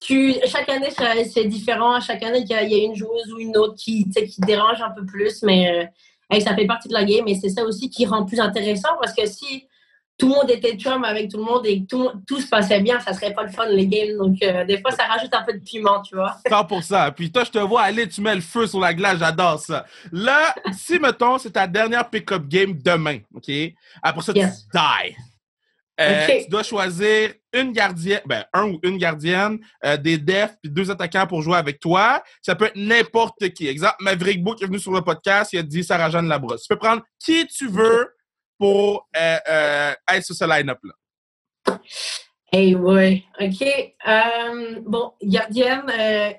tu, chaque année, c'est différent. Chaque année, il y, a- y une joueuse ou une autre qui, qui dérange un peu plus, mais euh, hey, ça fait partie de la game et c'est ça aussi qui rend plus intéressant parce que si tout le monde était chum avec tout le monde et tout, tout se passait bien, ça serait pas le fun, les games. Donc, euh, des fois, ça rajoute un peu de piment, tu vois. 100%. Puis toi, je te vois aller, tu mets le feu sur la glace, j'adore ça. Là, si, mettons, c'est ta dernière pick-up game demain, OK? Après ça, Yes. tu die. Euh. Tu dois choisir une gardienne, ben, un ou une gardienne, euh, des defs, puis deux attaquants pour jouer avec toi. Ça peut être n'importe qui. Exemple, Maverick qui est venu sur le podcast, il a dit Sarah-Jeanne Labrosse. Tu peux prendre qui tu veux pour euh, euh, être sur ce line-up-là. Hey, ouais. OK. Euh, bon, gardienne, euh,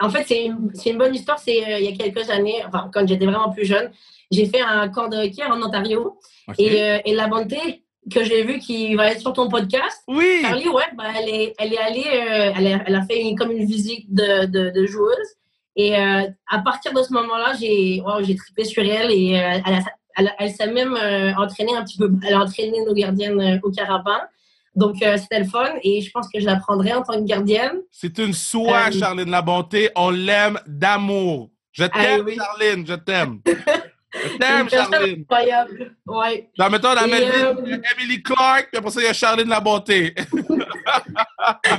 en fait, c'est une, une bonne histoire. C'est euh, il y a quelques années, enfin, quand j'étais vraiment plus jeune, j'ai fait un camp de hockey en Ontario. Et, euh, et la bonté que j'ai vue qui va être sur ton podcast, oui! Charlie, ouais, bah, elle, est, elle est allée, elle, a, elle a fait une, comme une visite de, de, de joueuse. Et à partir de ce moment-là, j'ai wow, j'ai trippé sur elle et elle, a- elle, elle s'est même euh, entraînée un petit peu. Elle a entraîné nos gardiennes euh, au carabin. Donc, euh, c'était le fun et je pense que je la prendrai en tant que gardienne. C'est une soie, Charline Labonté. On l'aime d'amour. Je t'aime, Ah oui. Charline, je t'aime. T'aimes, Charline. Incroyable. Ouais. Dans, mettons, dans Et, Melville, euh, il y a Emily Clark, puis après ça, il y a Charline La Bonté.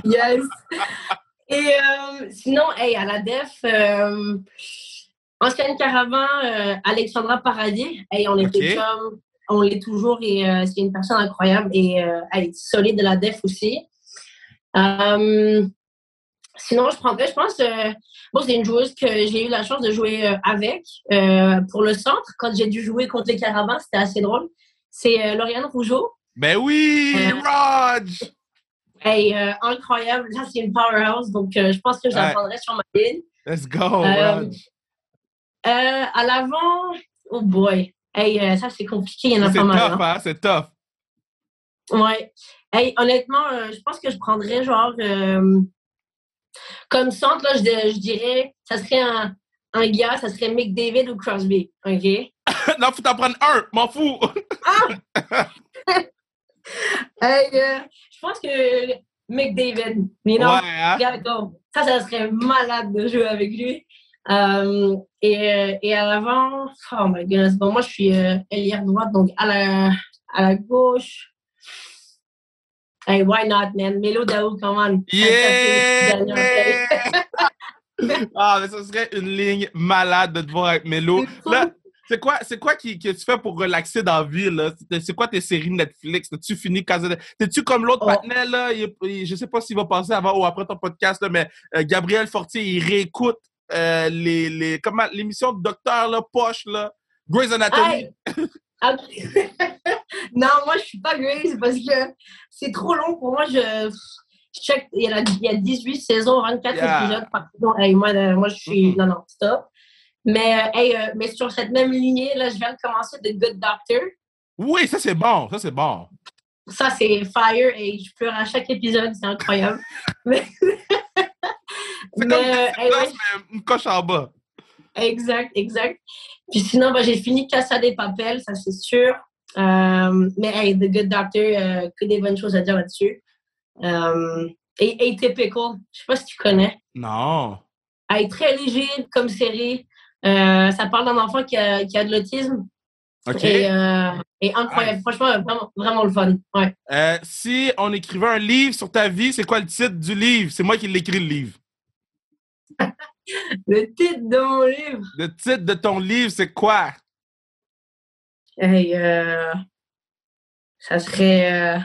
Yes. Et sinon, hey, à la def, ancienne caravan, euh, Alexandra Paradis, hey, on était chums, on l'est toujours et euh, c'est une personne incroyable et euh, elle est solide de la def aussi. Euh, sinon, je prendrais, je pense, euh, bon, c'est une joueuse que j'ai eu la chance de jouer euh, avec euh, pour le centre. Quand j'ai dû jouer contre les caravans, c'était assez drôle. C'est euh, Lauriane Rougeau. Ben oui, Euh, Raj! Hey, euh, incroyable. Là, c'est une powerhouse, donc euh, je pense que je la sur ma ligne. Let's go, Euh, Raj. Euh, à l'avant, oh boy. Hey, euh, ça, c'est compliqué, il y en a C'est pas mal. tough, hein. hein? C'est tough. Ouais. Hey, honnêtement, euh, je pense que je prendrais genre. euh, comme centre, là, je, je dirais, ça serait un, un gars, ça serait Mick David ou Crosby. OK? non, faut t'en prendre un, m'en fous. Hey, euh, je pense que Mick David, you know? Ouais, hein? Ça, ça serait malade de jouer avec lui. Euh, et, euh, et à l'avant, oh my goodness. Bon, moi, je suis euh, ailière droite, donc à la, à la gauche. Hey, why not, man? Melo Daou, come on. Yeah! Ah, mais ça serait une ligne malade de te voir avec Melo. Là, c'est quoi, c'est quoi qui, que tu fais pour relaxer dans la vie, là? C'est- quoi tes séries Netflix? T'as-tu fini. T'es-tu comme l'autre Oh. partenaire, là? Il- il- je sais pas s'il va passer avant ou après ton podcast, là, mais euh, Gabriel Fortier, il réécoute euh, les, les, comment, l'émission de Docteur, là, Poche, là. Grey's Anatomy. Non, moi, je suis pas Grace parce que c'est trop long pour moi. Je, je check, il y, a, il y a 18 saisons, 24 Yeah. épisodes par saison. Hey, moi, moi, je suis. Mhm. Non, non, stop. Mais, euh, hey, euh, mais sur cette même lignée, là, je viens de commencer The Good Doctor. Oui, ça, c'est bon. Ça, c'est bon. Ça, c'est fire et je pleure à chaque épisode. C'est incroyable. mais, C'est mais, comme euh, ouais, une coche en bas. Exact, exact. Puis sinon, ben, j'ai fini Casa des Papels, ça c'est sûr. Euh, mais hey, The Good Doctor, euh, que des bonnes choses à dire là-dessus. Euh, et Atypical, je sais pas si tu connais. Non. Elle est très léger comme série. Euh, ça parle d'un enfant qui a, qui a de l'autisme. OK. Et, et incroyable. Franchement, vraiment, vraiment le fun. Ouais. Si on écrivait un livre sur ta vie, c'est quoi le titre du livre? C'est moi qui l'écris le livre. Le titre de mon livre. Le titre de ton livre, c'est quoi? Hey, euh, ça serait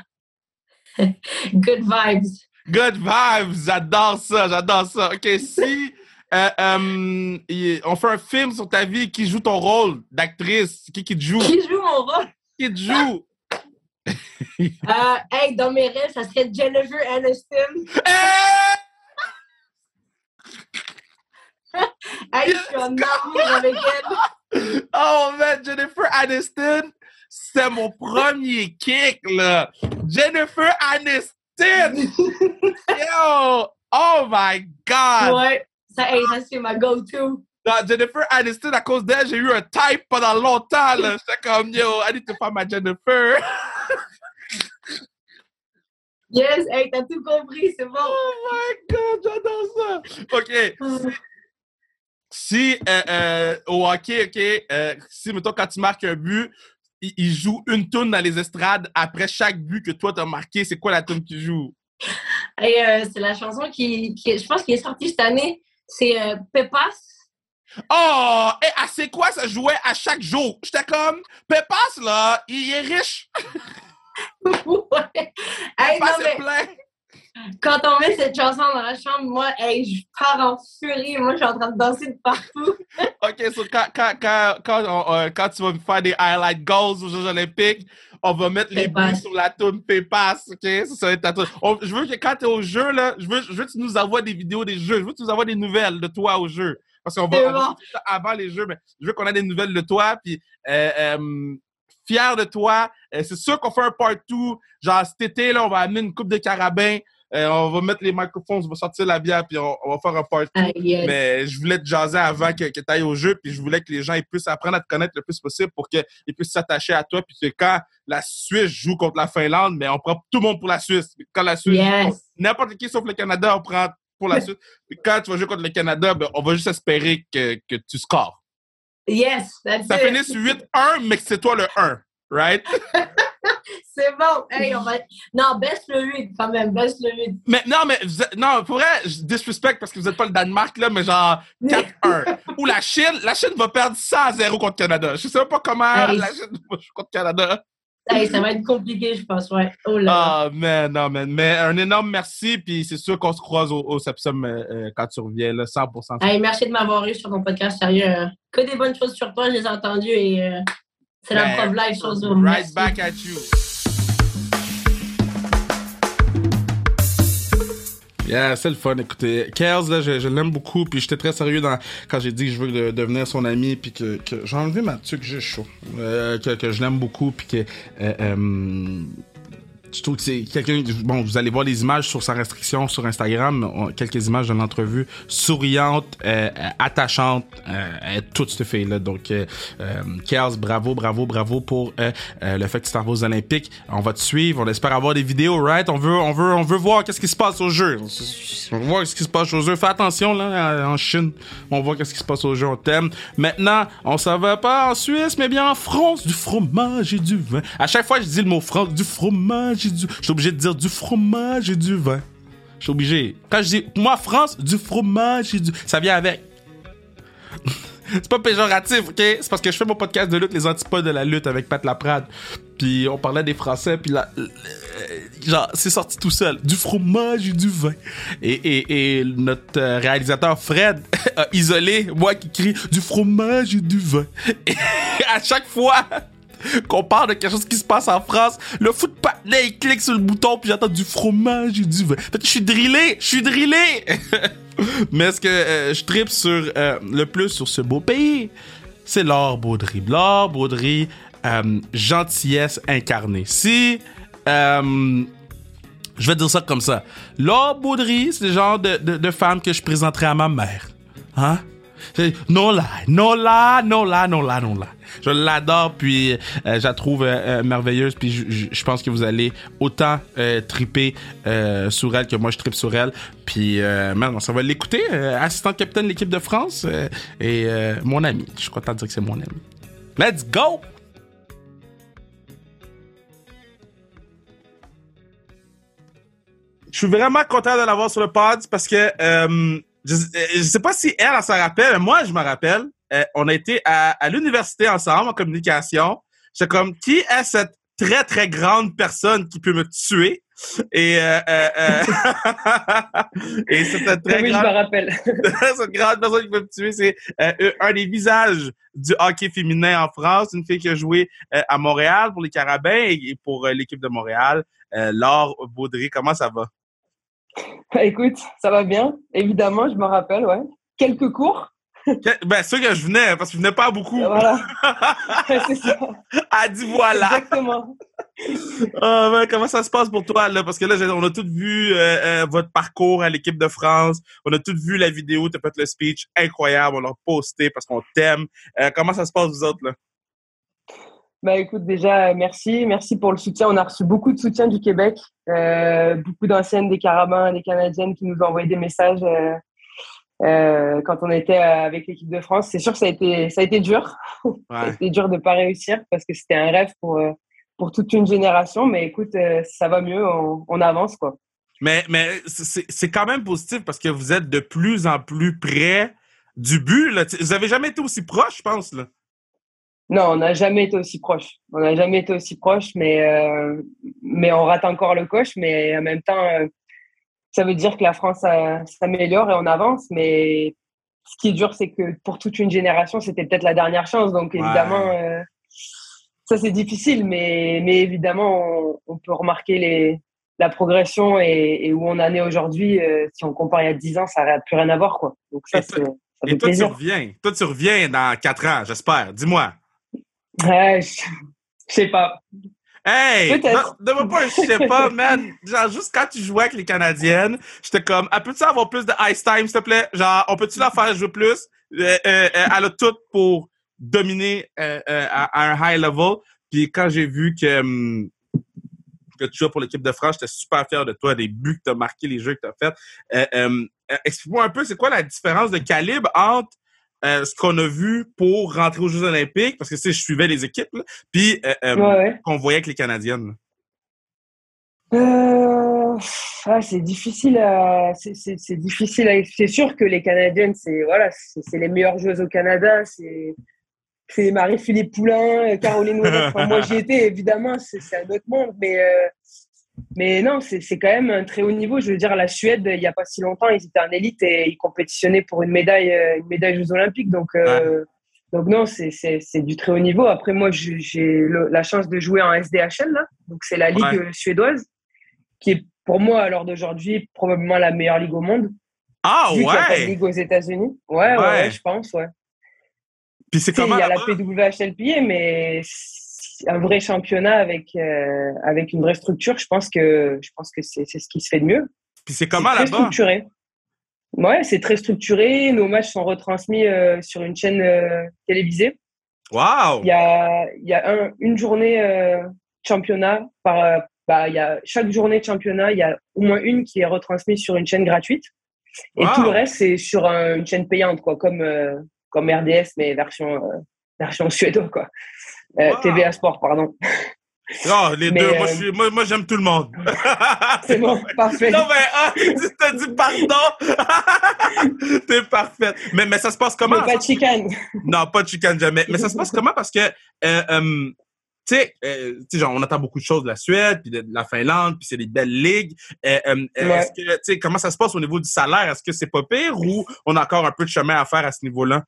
euh, Good Vibes. Good vibes! J'adore ça, j'adore ça. OK, si euh, euh, on fait un film sur ta vie, qui joue ton rôle d'actrice? Qui qui te joue? Qui joue mon rôle? Qui te joue? Euh, hey, dans mes rêves, ça serait Jennifer Aniston. Hey! Hey, je suis en amour avec elle. Oh man, Jennifer Aniston, c'est mon premier kick, là. Jennifer Aniston! Yo! Oh my God! Ouais, ça, hey, ça c'est ma go-to. Jennifer Aniston, à cause d'elle, j'ai eu un type pendant longtemps, là. J'étais comme, yo, I need to find my Jennifer. Yes, hey, t'as tout compris, c'est bon. Oh my God, j'adore ça! OK. Si, euh, euh, au hockey, OK, euh, si, mettons, quand tu marques un but, il, il joue une tourne dans les estrades après chaque but que toi, t'as marqué. C'est quoi la tourne qu'il joue? Euh, c'est la chanson qui, qui, je pense, qui est sortie cette année. C'est euh, Pepas. Oh! Et ah, c'est quoi ça jouait à chaque jour? J'étais comme, Pépas, là, il est riche. ouais. Hey, non, est mais plein. Quand on met cette chanson dans la chambre, moi, hey, je pars en furie. Moi, je suis en train de danser de partout. OK, so quand, quand, quand, quand, on- euh, quand tu vas me faire des highlight goals aux Jeux Olympiques, on va mettre les buts sur la tourne Pépas, OK? Ça, ça va être ta. On- je veux que quand tu es au jeu, là, je veux, je veux que tu nous envoies des vidéos des jeux. Je veux que tu nous envoies des nouvelles de toi au jeu. Parce qu'on va, C'est on va bon. avant les jeux, mais je veux qu'on ait des nouvelles de toi. Puis, euh, euh, fier de toi. Euh, c'est sûr qu'on fait un part 2. Genre, cet été, là, on va amener une coupe de carabins. Euh, on va mettre les microphones, on va sortir la bière, puis on, on va faire un part 2. Hey, yes. Mais je voulais te jaser avant que, que tu ailles au jeu, puis je voulais que les gens ils puissent apprendre à te connaître le plus possible pour qu'ils puissent s'attacher à toi. Puis que quand la Suisse joue contre la Finlande, mais on prend tout le monde pour la Suisse. Quand la Suisse Yes. n'importe qui sauf le Canada, on prend pour la Suisse. Puis quand tu vas jouer contre le Canada, ben, on va juste espérer que, que tu scores. Yes, that's Ça it. finisse 8-1, mais c'est toi le 1, right? C'est bon. Hey, on va... Non, baisse le 8 quand même, baisse le 8. mais non, mais êtes- non, pour vrai, je disrespect parce que vous n'êtes pas le Danemark, là, mais genre 4-1. Ou la Chine, la Chine va perdre 100 à 0 contre Canada. Je sais même pas comment Hey. la Chine va jouer contre Canada. Hey, ça va être compliqué, je pense, ouais. Oh là là. Ah, man, non, man. Mais un énorme merci, puis c'est sûr qu'on se croise au, au Sepsum euh, euh, quand tu reviens, là, 100%. Hey, merci de m'avoir eu sur ton podcast, sérieux. euh, Que des bonnes choses sur toi, je les ai entendues et euh, c'est la Ben, preuve live sur Zoom. Right Merci. back at you. Yeah, c'est le fun. Écoutez, Kels, là, je, je l'aime beaucoup, puis j'étais très sérieux dans, quand j'ai dit que je veux de- devenir son ami, puis que, que j'ai enlevé ma tuque, j'ai chaud. Euh, que, que je l'aime beaucoup, puis que euh, euh, je trouve que c'est quelqu'un. Bon, vous allez voir les images sur sa restriction sur Instagram, quelques images de l'entrevue, souriante, euh, euh, attachante, euh, toute cette fille-là. Donc, euh, euh, Kels, bravo, bravo, bravo pour euh, euh, le fait que tu aux Olympiques. On va te suivre, on espère avoir des vidéos, right? On veut, on veut, on veut voir qu'est-ce qui se passe au jeu. On veut voir ce qui se passe au jeu. Fais attention là, en Chine. On voit qu'est-ce qui se passe au jeu. On t'aime. Maintenant, on s'en va pas en Suisse, mais bien en France. Du fromage et du vin. À chaque fois, je dis le mot France. Du fromage et du. Je suis obligé de dire du fromage et du vin. Je suis obligé. Quand je dis moi France, du fromage et du. Ça vient avec. C'est pas péjoratif, ok? C'est parce que je fais mon podcast de lutte, les antipodes de la lutte avec Pat Laprade. Puis on parlait des Français, puis là, genre, c'est sorti tout seul. Du fromage et du vin. Et, et, et notre euh, réalisateur Fred a isolé moi qui crie du fromage et du vin. Et à chaque fois qu'on parle de quelque chose qui se passe en France, le foot là, il clique sur le bouton, puis j'entends du fromage et du vin. Fait je suis drillé, je suis drillé! Mais ce que euh, je tripe sur euh, le plus sur ce beau pays, c'est Laure Baudry. Laure Baudry, euh, gentillesse incarnée. Si je vais dire ça comme ça. Laure Baudry, c'est le genre de, femme que je présenterais à ma mère. Hein? Non là, non là, non là, non là, non là. Je l'adore, puis euh, je la trouve euh, euh, merveilleuse, puis je- pense que vous allez autant triper sur elle que moi je tripe sur elle. Puis, on s'en va l'écouter. assistant capitaine de l'équipe de France et mon ami. Je suis content de dire que c'est mon ami. Let's go! Je suis vraiment content de l'avoir sur le pod parce que je, je sais pas si elle, elle s'en rappelle, mais moi, je me rappelle. Euh, on a été à, à l'université ensemble en communication. J'étais comme, qui est cette très, très grande personne qui peut me tuer? Et, euh, euh, euh, et cette très oui, je me grande, rappelle. cette grande personne qui peut me tuer, c'est un des visages du hockey féminin en France, une fille qui a joué à Montréal pour les Carabins et, pour l'équipe de Montréal. Laure Baudry, comment ça va? Écoute, ça va bien. Évidemment, je me rappelle, ouais. Quelques cours? Ben, sûr que je venais, parce que je venais pas beaucoup. Voilà. c'est ça. Elle dit voilà. Exactement. Ben, comment ça se passe pour toi, là? Parce que là, on a tous vu euh, euh, votre parcours à l'équipe de France. On a tous vu la vidéo, t'as fait le speech incroyable. On l'a posté parce qu'on t'aime. Euh, comment ça se passe, vous autres, là? Bah écoute, déjà, merci. Merci pour le soutien. On a reçu beaucoup de soutien du Québec. Euh, beaucoup d'anciennes des Carabins, des Canadiennes qui nous ont envoyé des messages euh, euh, quand on était euh, avec l'équipe de France. C'est sûr que ça a été, ça a été dur. Ouais. C'était dur de pas réussir parce que c'était un rêve pour, euh, pour toute une génération. Mais écoute, ça va mieux. On, on avance, quoi. Mais, mais c'est quand même positif parce que vous êtes de plus en plus près du but, là. Vous avez jamais été aussi proche, je pense, là. Non, on n'a jamais été aussi proche. On n'a jamais été aussi proche, mais, euh, mais on rate encore le coche. Mais en même temps, euh, ça veut dire que la France euh, s'améliore et on avance. Mais ce qui est dur, c'est que pour toute une génération, c'était peut-être la dernière chance. Donc évidemment, euh, ça c'est difficile. Mais, mais évidemment, on, on peut remarquer les, la progression et, et où on en est aujourd'hui. euh, si on compare il y a 10 ans, ça n'a plus rien à voir. Quoi. Donc ça, Et c'est- toi- Et tu reviens. Toi, tu reviens dans quatre ans, j'espère. Dis-moi. Je je sais pas. Hey! Donne-moi pas un je sais pas, man. Genre, juste quand tu jouais avec les Canadiennes, j'étais comme, ah, peux-tu avoir plus de ice time, s'il te plaît? Genre, on peut-tu la faire jouer plus? Euh, euh, euh, elle a tout pour dominer euh, euh, à, à un high level. Puis quand j'ai vu que, hum, que tu jouais pour l'équipe de France, j'étais super fier de toi, des buts que tu as marqués, les jeux que tu as fait. Euh, euh, Explique-moi un peu, c'est quoi la différence de calibre entre euh, ce qu'on a vu pour rentrer aux Jeux Olympiques, parce que je suivais les équipes, puis qu'on voyait avec les Canadiennes. Ah, c'est difficile c'est difficile c'est sûr que les Canadiennes c'est voilà c'est les meilleures joueuses au Canada c'est c'est Marie-Philippe Poulain Caroline moi j'y étais évidemment c'est un autre monde mais mais non, c'est quand même un très haut niveau. Je veux dire, la Suède, il n'y a pas si longtemps, ils étaient en élite et ils compétitionnaient pour une médaille, euh, une médaille Jeux Olympiques. Donc, euh, donc non, c'est du très haut niveau. Après, moi, j'ai la chance de jouer en SDHL, là. donc c'est la ligue suédoise, qui est pour moi, à l'heure d'aujourd'hui, probablement la meilleure ligue au monde. Ah ouais. Il y a pas de ligue aux États-Unis. Ouais, ouais, je pense, ouais. Puis c'est comment Il y a la PWHLPA, mais un vrai championnat avec, euh, avec une vraie structure, je pense que, je pense que c'est, ce qui se fait de mieux. Puis c'est comment là-bas structuré. Ouais, c'est très structuré. Nos matchs sont retransmis euh, sur une chaîne euh, télévisée. Waouh Il y a, il y a une journée championnat par. bah, il y a, chaque journée de championnat, il y a au moins une qui est retransmise sur une chaîne gratuite. Et tout le reste, c'est sur une chaîne payante, quoi, comme, comme RDS, mais version, version suédoise, quoi. Euh, TVA Sport, pardon. Non, les deux, euh, moi, moi, j'aime tout le monde. c'est bon, parfait. Non, mais ah, tu t'as dit pardon. T'es parfaite. Mais, mais ça se passe comment? pas de chicane. Non, pas de chicane jamais. Mais ça se passe comment? Parce que, euh, tu sais, genre, on entend beaucoup de choses de la Suède, puis de, la Finlande, puis c'est des belles ligues. Est-ce que, tu sais, comment ça se passe au niveau du salaire? Est-ce que c'est pas pire ou on a encore un peu de chemin à faire à ce niveau-là?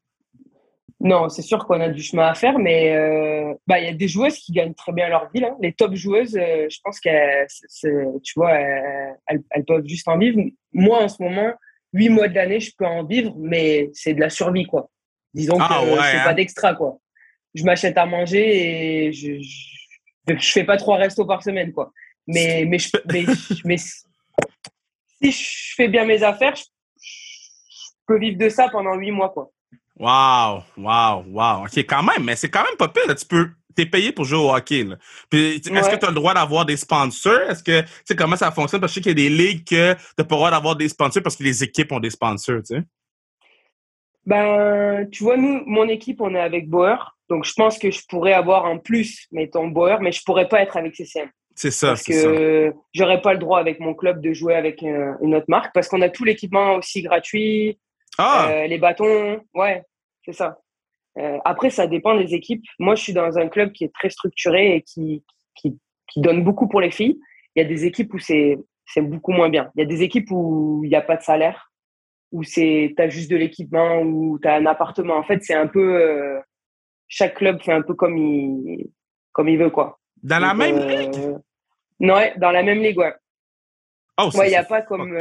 Non, c'est sûr qu'on a du chemin à faire, mais euh, bah, il y a des joueuses qui gagnent très bien leur vie. Hein. Les top joueuses, euh, je pense qu'elles, tu vois, elles, peuvent juste en vivre. Moi, en ce moment, huit mois de l'année, je peux en vivre, mais c'est de la survie, quoi. Disons ah, que c'est pas hein. d'extra, quoi. Je m'achète à manger et je, je, fais pas trois restos par semaine, quoi. Mais, mais, je, mais, si je fais bien mes affaires, je, je peux vivre de ça pendant huit mois, quoi. Wow, wow, wow. OK, quand même, mais c'est quand même pas pire. Tu peux, t'es payé pour jouer au hockey. Là. Puis, est-ce que tu as le droit d'avoir des sponsors? Est-ce que, tu sais, comment ça fonctionne? Parce que je sais qu'il y a des ligues que tu n'as pas le droit d'avoir des sponsors parce que les équipes ont des sponsors, tu sais. Ben, tu vois, nous, mon équipe, on est avec Bauer. Donc, je pense que je pourrais avoir un plus, mettons, Bauer, mais je pourrais pas être avec CCM. C'est ça, Parce que j'aurais pas le droit avec mon club de jouer avec euh, une autre marque parce qu'on a tout l'équipement aussi gratuit. Ah. Euh, les bâtons, ouais, c'est ça. Euh, après, ça dépend des équipes. Moi, je suis dans un club qui est très structuré et qui, qui, qui donne beaucoup pour les filles. Il y a des équipes où c'est beaucoup moins bien. Il y a des équipes où il n'y a pas de salaire, où tu as juste de l'équipement, où tu as un appartement. En fait, c'est un peu. Euh, chaque club fait un peu comme il, comme il veut, quoi. Dans la même ligue? Non, dans la même ligue, ouais. Oh, ouais, il n'y a pas comme.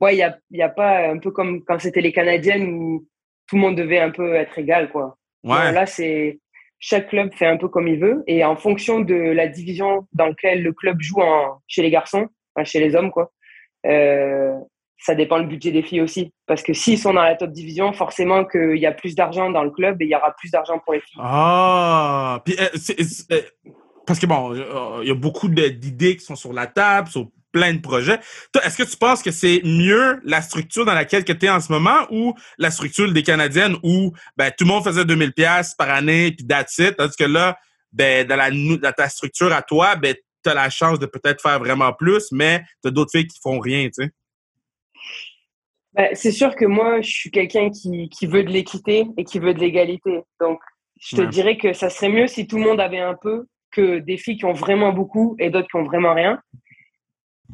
Ouais, il n'y a, y a pas un peu comme quand c'était les Canadiennes où tout le monde devait un peu être égal, quoi. Ouais. là, c'est chaque club fait un peu comme il veut et en fonction de la division dans laquelle le club joue en, chez les garçons, enfin, chez les hommes, quoi. Euh, ça dépend le budget des filles aussi. Parce que s'ils sont dans la top division, forcément qu'il y a plus d'argent dans le club et il y aura plus d'argent pour les filles. Ah! Puis, euh, euh, parce que bon, il y a beaucoup d'idées qui sont sur la table, sur plein de projets. Est-ce que tu penses que c'est mieux la structure dans laquelle tu es en ce moment ou la structure des Canadiennes où ben, tout le monde faisait 2000 pièces par année puis that's it, tandis que là, ben, dans, la, dans ta structure à toi, ben, tu as la chance de peut-être faire vraiment plus, mais tu as d'autres filles qui font rien, tu sais. Ben, c'est sûr que moi, je suis quelqu'un qui, qui, veut de l'équité et qui veut de l'égalité. Donc, je te dirais que ça serait mieux si tout le monde avait un peu que des filles qui ont vraiment beaucoup et d'autres qui ont vraiment rien.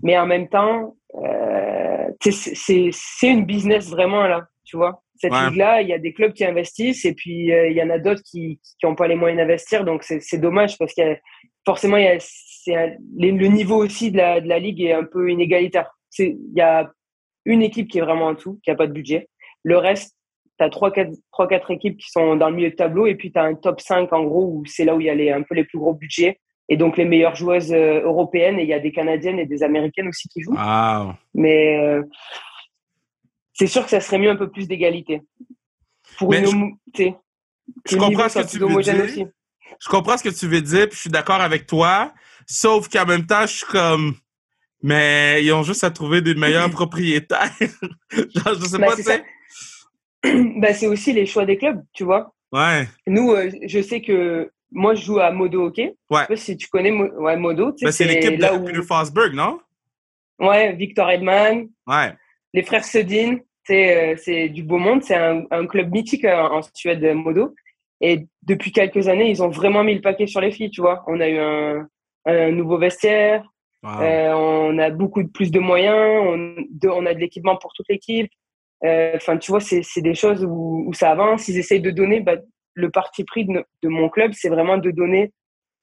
Mais en même temps, euh, c'est une business vraiment là, tu vois. Cette ligue-là, il y a des clubs qui investissent et puis euh, il y en a d'autres qui n'ont pas les moyens d'investir. Donc c'est dommage parce que forcément, y a, le niveau aussi de la, de la ligue est un peu inégalitaire. Il y a une équipe qui est vraiment en tout, qui n'a pas de budget. Le reste, tu as 3-4 équipes qui sont dans le milieu de tableau et puis tu as un top 5 en gros où c'est là où il y a les, un peu les plus gros budgets et donc les meilleures joueuses euh, européennes et il y a des canadiennes et des américaines aussi qui jouent. Mais euh, c'est sûr que ça serait mieux un peu plus d'égalité. Pour une je, je comprends ce que tu veux dire. Aussi. Je comprends ce que tu veux dire, puis je suis d'accord avec toi. Sauf qu'en même temps, je suis comme mais ils ont juste à trouver des meilleurs propriétaires. Genre, je sais ben, pas, c'est aussi les choix des clubs, tu vois. Ouais. Nous, euh, je sais que moi, je joue à Modo Hockey. Ouais. Je sais pas si tu connais Mo- ouais, Modo. tu sais, Ben, c'est l'équipe de où- Peter Fosberg, non? Ouais, Victor Edman, Ouais. les frères Sedin, c'est euh, c'est du beau monde. C'est un, un club mythique euh, en Suède, Modo. Et depuis quelques années, ils ont vraiment mis le paquet sur les filles, tu vois. On a eu un, un nouveau vestiaire, Wow. euh, on a beaucoup de, plus de moyens, on, de- on a de l'équipement pour toute l'équipe. Euh, Enfin, tu vois, c'est c'est des choses où, où ça avance. Ils essayent de donner, bah, le parti pris de, mon club, c'est vraiment de donner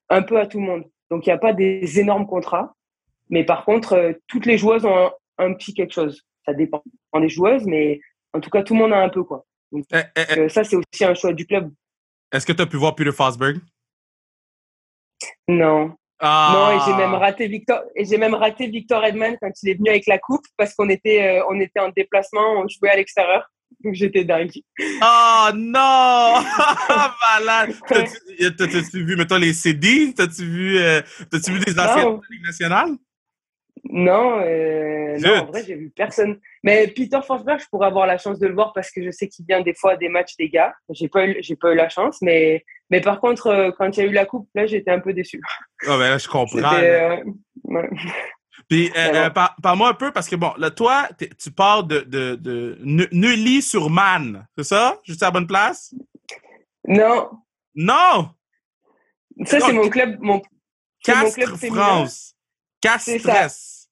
un peu à tout le monde. Donc, il n'y a pas des énormes contrats. Mais par contre, euh, toutes les joueuses ont un, un petit quelque chose. Ça dépend des joueuses, mais en tout cas, tout le monde a un peu, quoi. Eh, eh, eh, Euh, ça, c'est aussi un choix du club. Est-ce que tu as pu voir Peter Fosberg? Non. Ah! Non, et j'ai même raté Victor, et j'ai même raté Victor Edman quand il est venu avec la coupe parce qu'on était, euh, on était en déplacement, on jouait à l'extérieur. Donc j'étais dingue. Oh non! Malade! T'as-tu t'as- t'as-tu vu, mettons, les CD? T'as-tu vu, euh, vu des anciennes Non. de la Ligue nationale? Non, euh, non, en vrai, j'ai vu personne. Mais Peter Forsberg, je pourrais avoir la chance de le voir parce que je sais qu'il vient des fois des matchs des gars. J'ai pas j'ai pas eu la chance, mais, mais par contre, euh, quand il y a eu la coupe, là, j'étais un peu déçu. Ah, ben là, je comprends. euh, ouais. Puis, euh, Mais euh, par- parle-moi un peu, parce que, bon, là, toi, tu parles de, de, de Nu- Neuilly-sur-Marne, c'est ça? Suis à la bonne place? Non, Non! ça, c'est mon club, mon, c'est mon club Castres. France. Castres.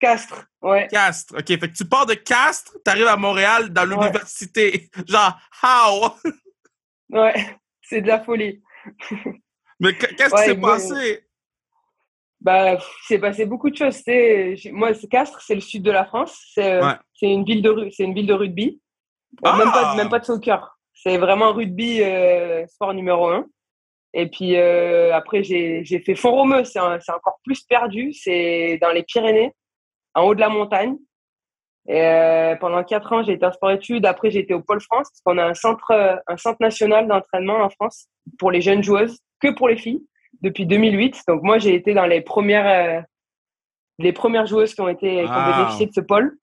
Castres, ouais. Castres. OK, fait que tu pars de Castres, t'arrives à Montréal dans Ouais. l'université. Genre, how? Ouais, c'est de la folie. Mais qu- qu'est-ce Ouais, qui s'est mais- passé? Bah, s'est passé beaucoup de choses. C'est, moi, c'est Castres, c'est le sud de la France. C'est, euh, Ouais. c'est une ville de c'est une ville de rugby. Euh, Ah Même pas, même pas de soccer. C'est vraiment rugby, euh, sport numéro un. Et puis euh, après, j'ai, j'ai fait Font-Romeu. C'est, c'est encore plus perdu. C'est dans les Pyrénées, en haut de la montagne. Et euh, pendant quatre ans, j'ai été en sport-études. Après, j'ai été au Pôle France, parce qu'on a un centre, un centre national d'entraînement en France pour les jeunes joueuses, que pour les filles, depuis 2008. Donc moi, j'ai été dans les premières, euh, les premières joueuses qui ont été, qui ont Ah. bénéficié de ce pôle.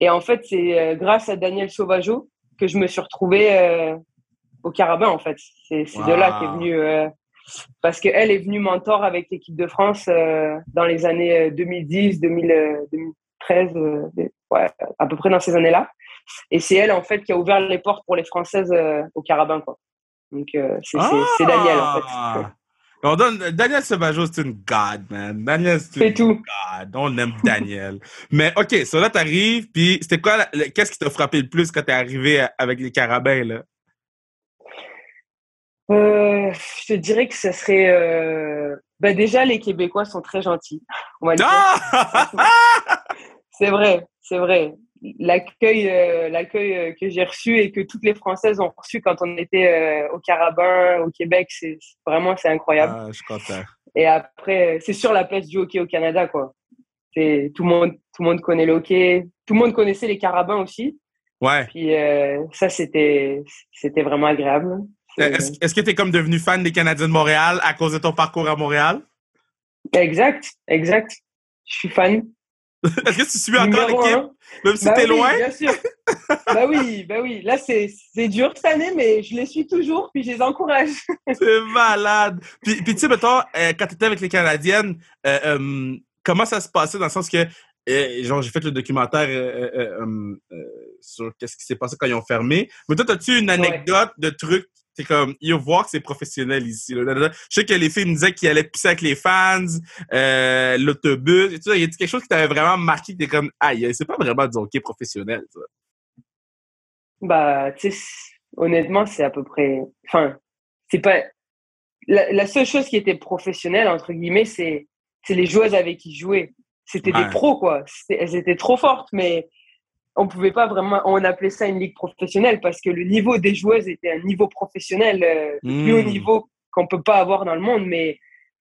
Et en fait, c'est euh, grâce à Daniel Sauvageau que je me suis retrouvée euh, au Carabin. En fait, c'est c'est de là qu'est Wow. venue parce qu'elle est venue mentor avec l'équipe de France dans les années euh, 2010, 2000, euh, 2013, euh, ouais, à peu près dans ces années-là. Et c'est elle en fait qui a ouvert les portes pour les Françaises au Carabin, quoi. Donc c'est c'est Daniel en fait. On donne, Daniel Sauvageau, c'est une god, man. Daniel, c'est une tout. god. On aime Daniel. Mais, OK, so là, t'arrives, puis c'était quoi, qu'est-ce qui t'a frappé le plus quand t'es arrivé avec les carabins, là? Euh, je te dirais que ce serait. Euh... Bah déjà, les Québécois sont très gentils. On va le dire. Ah! C'est vrai, c'est vrai. L'accueil, euh, l'accueil euh, que j'ai reçu et que toutes les Françaises ont reçu quand on était euh, au Carabin, au Québec, c'est vraiment c'est incroyable. Ah, je content. Et après, euh, c'est sur la place du hockey au Canada, quoi. C'est tout le monde, tout le monde connaît le hockey. Tout le monde connaissait les Carabins aussi. Ouais. Puis euh, ça, c'était, c'était vraiment agréable. Est-ce que t'es comme devenu fan des Canadiens de Montréal à cause de ton parcours à Montréal? Exact, exact. Je suis fan. Est-ce que tu suis encore l'équipe, même si Bah t'es oui, loin? Bien sûr. bah oui, bah oui. Là, c'est c'est dur cette année, mais je les suis toujours, puis je les encourage. C'est malade. Puis, puis tu sais, mettons, euh, quand tu étais avec les Canadiennes, euh, euh, comment ça se passait dans le sens que, euh, genre, j'ai fait le documentaire sur qu'est-ce qui s'est passé quand ils ont fermé. Mais toi, as-tu une anecdote de trucs? C'est comme, il faut voir que c'est professionnel ici. là, là, là. Je sais que les filles me disaient qu'ils allaient pisser avec les fans, euh, l'autobus. et tout ça. Y a quelque chose qui t'avait vraiment marqué? T'es comme, aïe, c'est pas vraiment du hockey professionnel, ça? Bah, tu sais, honnêtement, c'est à peu près. Enfin, c'est pas. La, la seule chose qui était professionnelle, entre guillemets, c'est c'est les joueuses avec qui je jouais. C'était Ouais. des pros, quoi. Elles étaient trop fortes, mais on pouvait pas vraiment. On appelait ça une ligue professionnelle parce que le niveau des joueuses était un niveau professionnel, euh, le plus Mm. haut niveau qu'on peut pas avoir dans le monde. Mais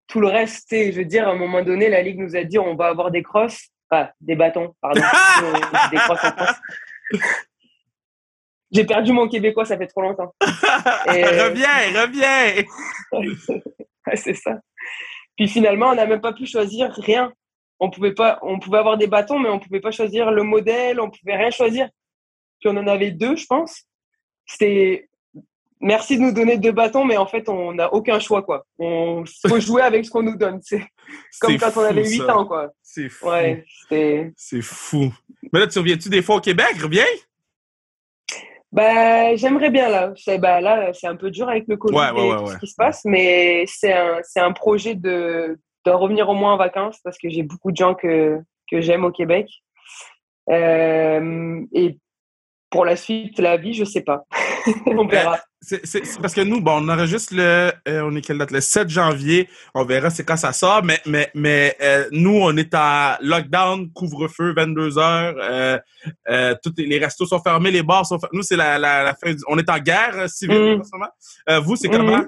tout le reste, je veux dire, à un moment donné, la ligue nous a dit on va avoir des crosses, enfin, des bâtons, pardon. On dit des crosses en France. J'ai perdu mon québécois, ça fait trop longtemps. Et- reviens, reviens! C'est ça. Puis finalement, on n'a même pas pu choisir rien. On pouvait pas, on pouvait avoir des bâtons, mais on pouvait pas choisir le modèle, on pouvait rien choisir. Puis on en avait deux, je pense. c'est merci de nous donner deux bâtons, mais en fait, on n'a aucun choix, quoi. On faut jouer avec ce qu'on nous donne. C'est comme quand on avait 8 ans, quoi. C'est fou. Ouais, c'est fou. Mais là, tu reviens-tu des fois au Québec? Reviens? Bah, j'aimerais bien là. Bah, là, c'est un peu dur avec le Covid et tout ce qui se passe, mais c'est un, un projet de, de revenir au moins en vacances parce que j'ai beaucoup de gens que, que j'aime au Québec. Euh, et pour la suite, la vie, je sais pas. on verra. C'est parce que nous, bon, on enregistre le, euh, on est quelle date? Le 7 janvier. On verra c'est quand ça sort, mais, mais, mais euh, nous, on est en lockdown, couvre-feu, 22 heures. Euh, tous les restos sont fermés, les bars sont fermés. Nous, c'est la, la, fin On est en guerre civile mm. en ce moment. vous, c'est comment?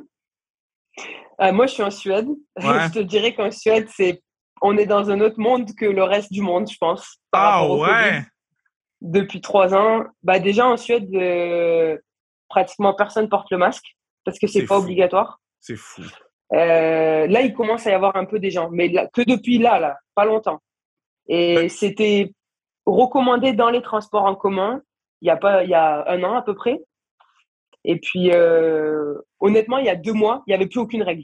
Mm. moi, je suis en Suède. je te dirais qu'en Suède, c'est on est dans un autre monde que le reste du monde, je pense. Ah ouais depuis trois ans. Bah déjà en Suède, euh, pratiquement personne porte le masque parce que c'est pas obligatoire. C'est fou. Euh, là, il commence à y avoir un peu des gens, mais que depuis là, là, pas longtemps. Et c'était recommandé dans les transports en commun il y a pas, il y a un an à peu près. Et puis, euh, honnêtement, il y a deux mois, il n'y avait plus aucune règle.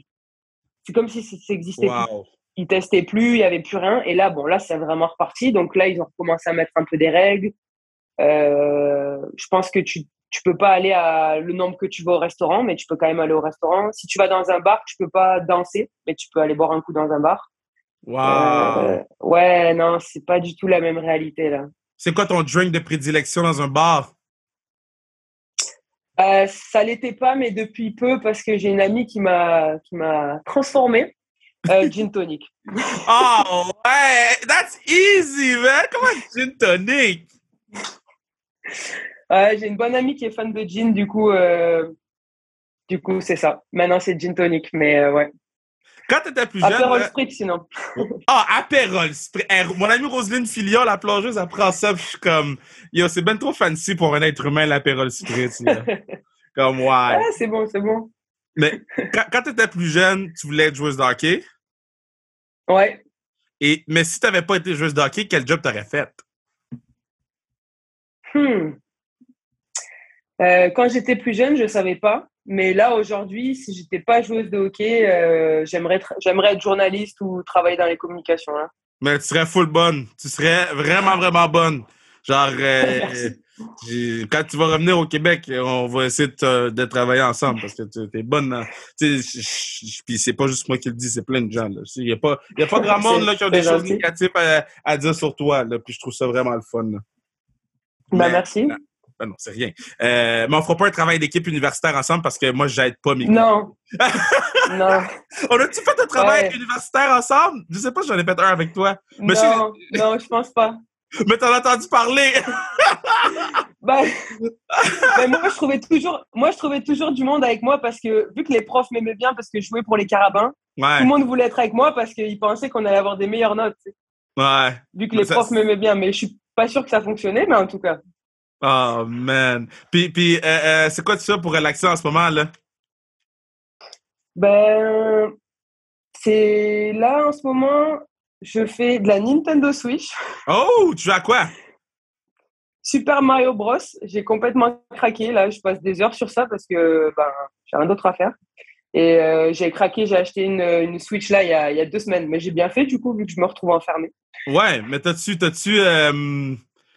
C'est comme si ça existait wow. Ils testaient plus, il n'y avait plus rien. Et là, bon, là, c'est vraiment reparti. Donc là, ils ont recommencé à mettre un peu des règles. Euh, je pense que tu tu peux pas aller à le nombre que tu vas au restaurant, mais tu peux quand même aller au restaurant. Si tu vas dans un bar, tu peux pas danser, mais tu peux aller boire un coup dans un bar. Wow. Euh, ouais, non, c'est pas du tout la même réalité là. C'est quoi ton drink de prédilection dans un bar? Euh, ça l'était pas, mais depuis peu parce que j'ai une amie qui m'a qui m'a transformé. Euh, gin tonic. oh ouais, that's easy, man. Comment gin tonic? j'ai une bonne amie qui est fan de gin, du coup, euh, du coup, c'est ça. Maintenant, c'est gin tonic, mais euh, ouais. Quand tu étais plus jeune. Aperol Spritz, sinon. Ah, Aperol Spritz. mon amie Roselyne Filion, la plongeuse, elle prend ça, je suis comme, yo, c'est bien trop fancy pour un être humain, l'Aperol Spritz. comme, ouais. Ah, c'est bon, c'est bon. Mais quand, tu étais plus jeune, tu voulais être joueuse de hockey? Ouais. Et, mais si tu n'avais pas été joueuse de hockey, quel job t'aurais fait? Hmm. Euh, quand j'étais plus jeune, je ne savais pas. Mais là, aujourd'hui, si j'étais pas joueuse de hockey, euh, j'aimerais, j'aimerais être journaliste ou travailler dans les communications. Hein. Mais tu serais full bonne. Tu serais vraiment, vraiment bonne. Genre, euh, quand tu vas revenir au Québec, on va essayer de, travailler ensemble parce que tu es bonne. Puis c'est pas juste moi qui le dis, c'est plein de gens. Il n'y a, pas, y a pas grand monde là, qui a des choses négatives à, dire sur toi. Là, puis je trouve ça vraiment le fun. Ben, merci. Ben non, c'est rien. Euh, mais on fera pas un travail d'équipe universitaire ensemble parce que moi, j'aide pas mes Non. non. On a-tu fait un travail universitaire ensemble? Je sais pas si j'en ai fait un avec toi. Non, non, je pense pas. Mais t'en as entendu parler! ben, ben, moi, je trouvais toujours, moi, je trouvais toujours du monde avec moi parce que, vu que les profs m'aimaient bien parce que je jouais pour les carabins, tout le monde voulait être avec moi parce qu'ils pensaient qu'on allait avoir des meilleures notes. Ouais. Vu que les profs m'aimaient bien, mais je suis pas sûr que ça fonctionnait, mais en tout cas. Oh, man. Puis, puis euh, euh, c'est quoi tu fais pour relaxer en ce moment, là? Ben, c'est là, en ce moment, je fais de la Nintendo Switch. Oh, tu joues à quoi? Super Mario Bros. J'ai complètement craqué. Là, je passe des heures sur ça parce que ben, j'ai rien d'autre à faire. Et euh, j'ai craqué, j'ai acheté une, une, Switch là il y, a, il y, a, deux semaines. Mais j'ai bien fait du coup, vu que je me retrouve enfermé. Ouais, mais t'as-tu, t'as-tu,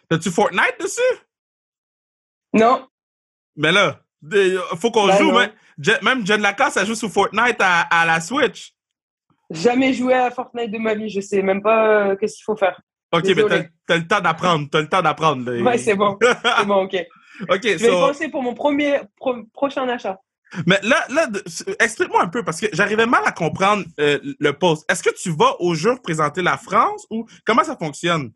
t'as-tu Fortnite dessus? Non. Mais là, il faut qu'on ben joue. Même, même John Lacasse, ça joue sur Fortnite à, la Switch. Jamais joué à Fortnite de ma vie. Je sais même pas euh, qu'est-ce qu'il faut faire. OK, mais t'as le temps d'apprendre. T'as le temps d'apprendre. Ouais, c'est bon. c'est bon, OK. OK, Je vais penser pour mon premier prochain achat. Mais là, là explique-moi un peu, parce que j'arrivais mal à comprendre euh, le poste. Est-ce que tu vas au jour présenter la France ou comment ça fonctionne?